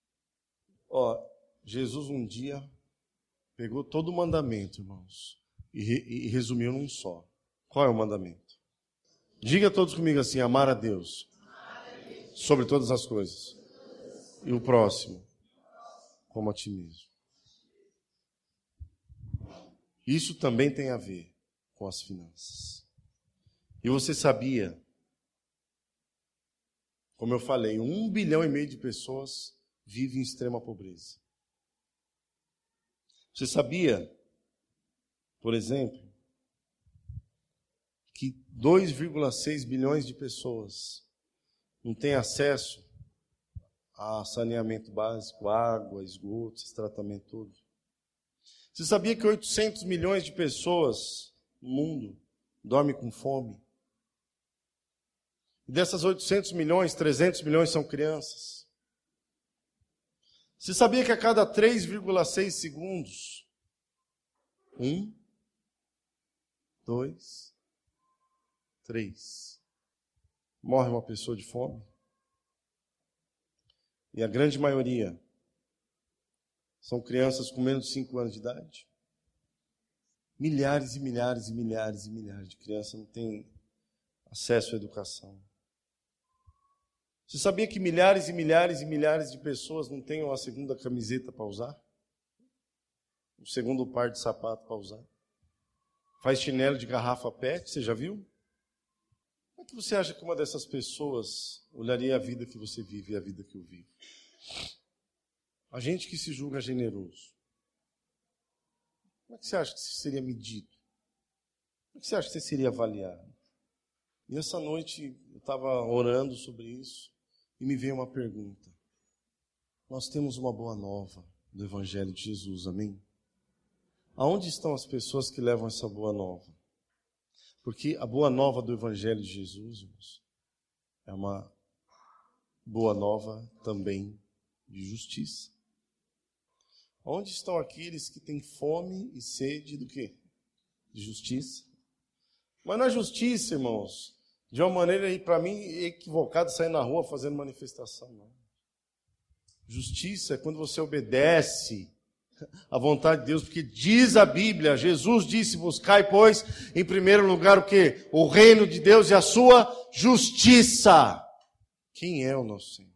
Speaker 2: Ó, Jesus um dia Pegou todo o mandamento, irmãos, e, e resumiu num só. Qual é o mandamento? Diga todos comigo assim: amar a Deus sobre todas as coisas. E o próximo, como a ti mesmo. Isso também tem a ver com as finanças. E você sabia, como eu falei, um bilhão e meio de pessoas vivem em extrema pobreza. Você sabia, por exemplo, que 2,6 bilhões de pessoas não têm acesso a saneamento básico, água, esgoto, esse tratamento todo? Você sabia que 800 milhões de pessoas no mundo dormem com fome? E dessas 800 milhões, 300 milhões são crianças. Você sabia que a cada 3,6 segundos, um, dois, três, morre uma pessoa de fome? E a grande maioria são crianças com menos de 5 anos de idade. Milhares e milhares e milhares e milhares de crianças não têm acesso à educação. Você sabia que milhares e milhares e milhares de pessoas não têm uma segunda camiseta para usar? Um segundo par de sapato para usar? Faz chinelo de garrafa PET, você já viu? Como é que você acha que uma dessas pessoas olharia a vida que você vive e a vida que eu vivo? A gente que se julga generoso. Como é que você acha que você seria medido? Como é que você acha que você seria avaliado? E essa noite eu estava orando sobre isso e me veio uma pergunta. Nós temos uma boa nova do Evangelho de Jesus, amém? Aonde estão as pessoas que levam essa boa nova? Porque a boa nova do Evangelho de Jesus, irmãos, é uma boa nova também de justiça. Onde estão aqueles que têm fome e sede do quê? De justiça. Mas na justiça, irmãos, de uma maneira aí para mim equivocada sair na rua fazendo manifestação, não. Justiça é quando você obedece à vontade de Deus, porque diz a Bíblia, Jesus disse: "Buscai, pois, em primeiro lugar o que? O reino de Deus e a sua justiça". Quem é o nosso Senhor?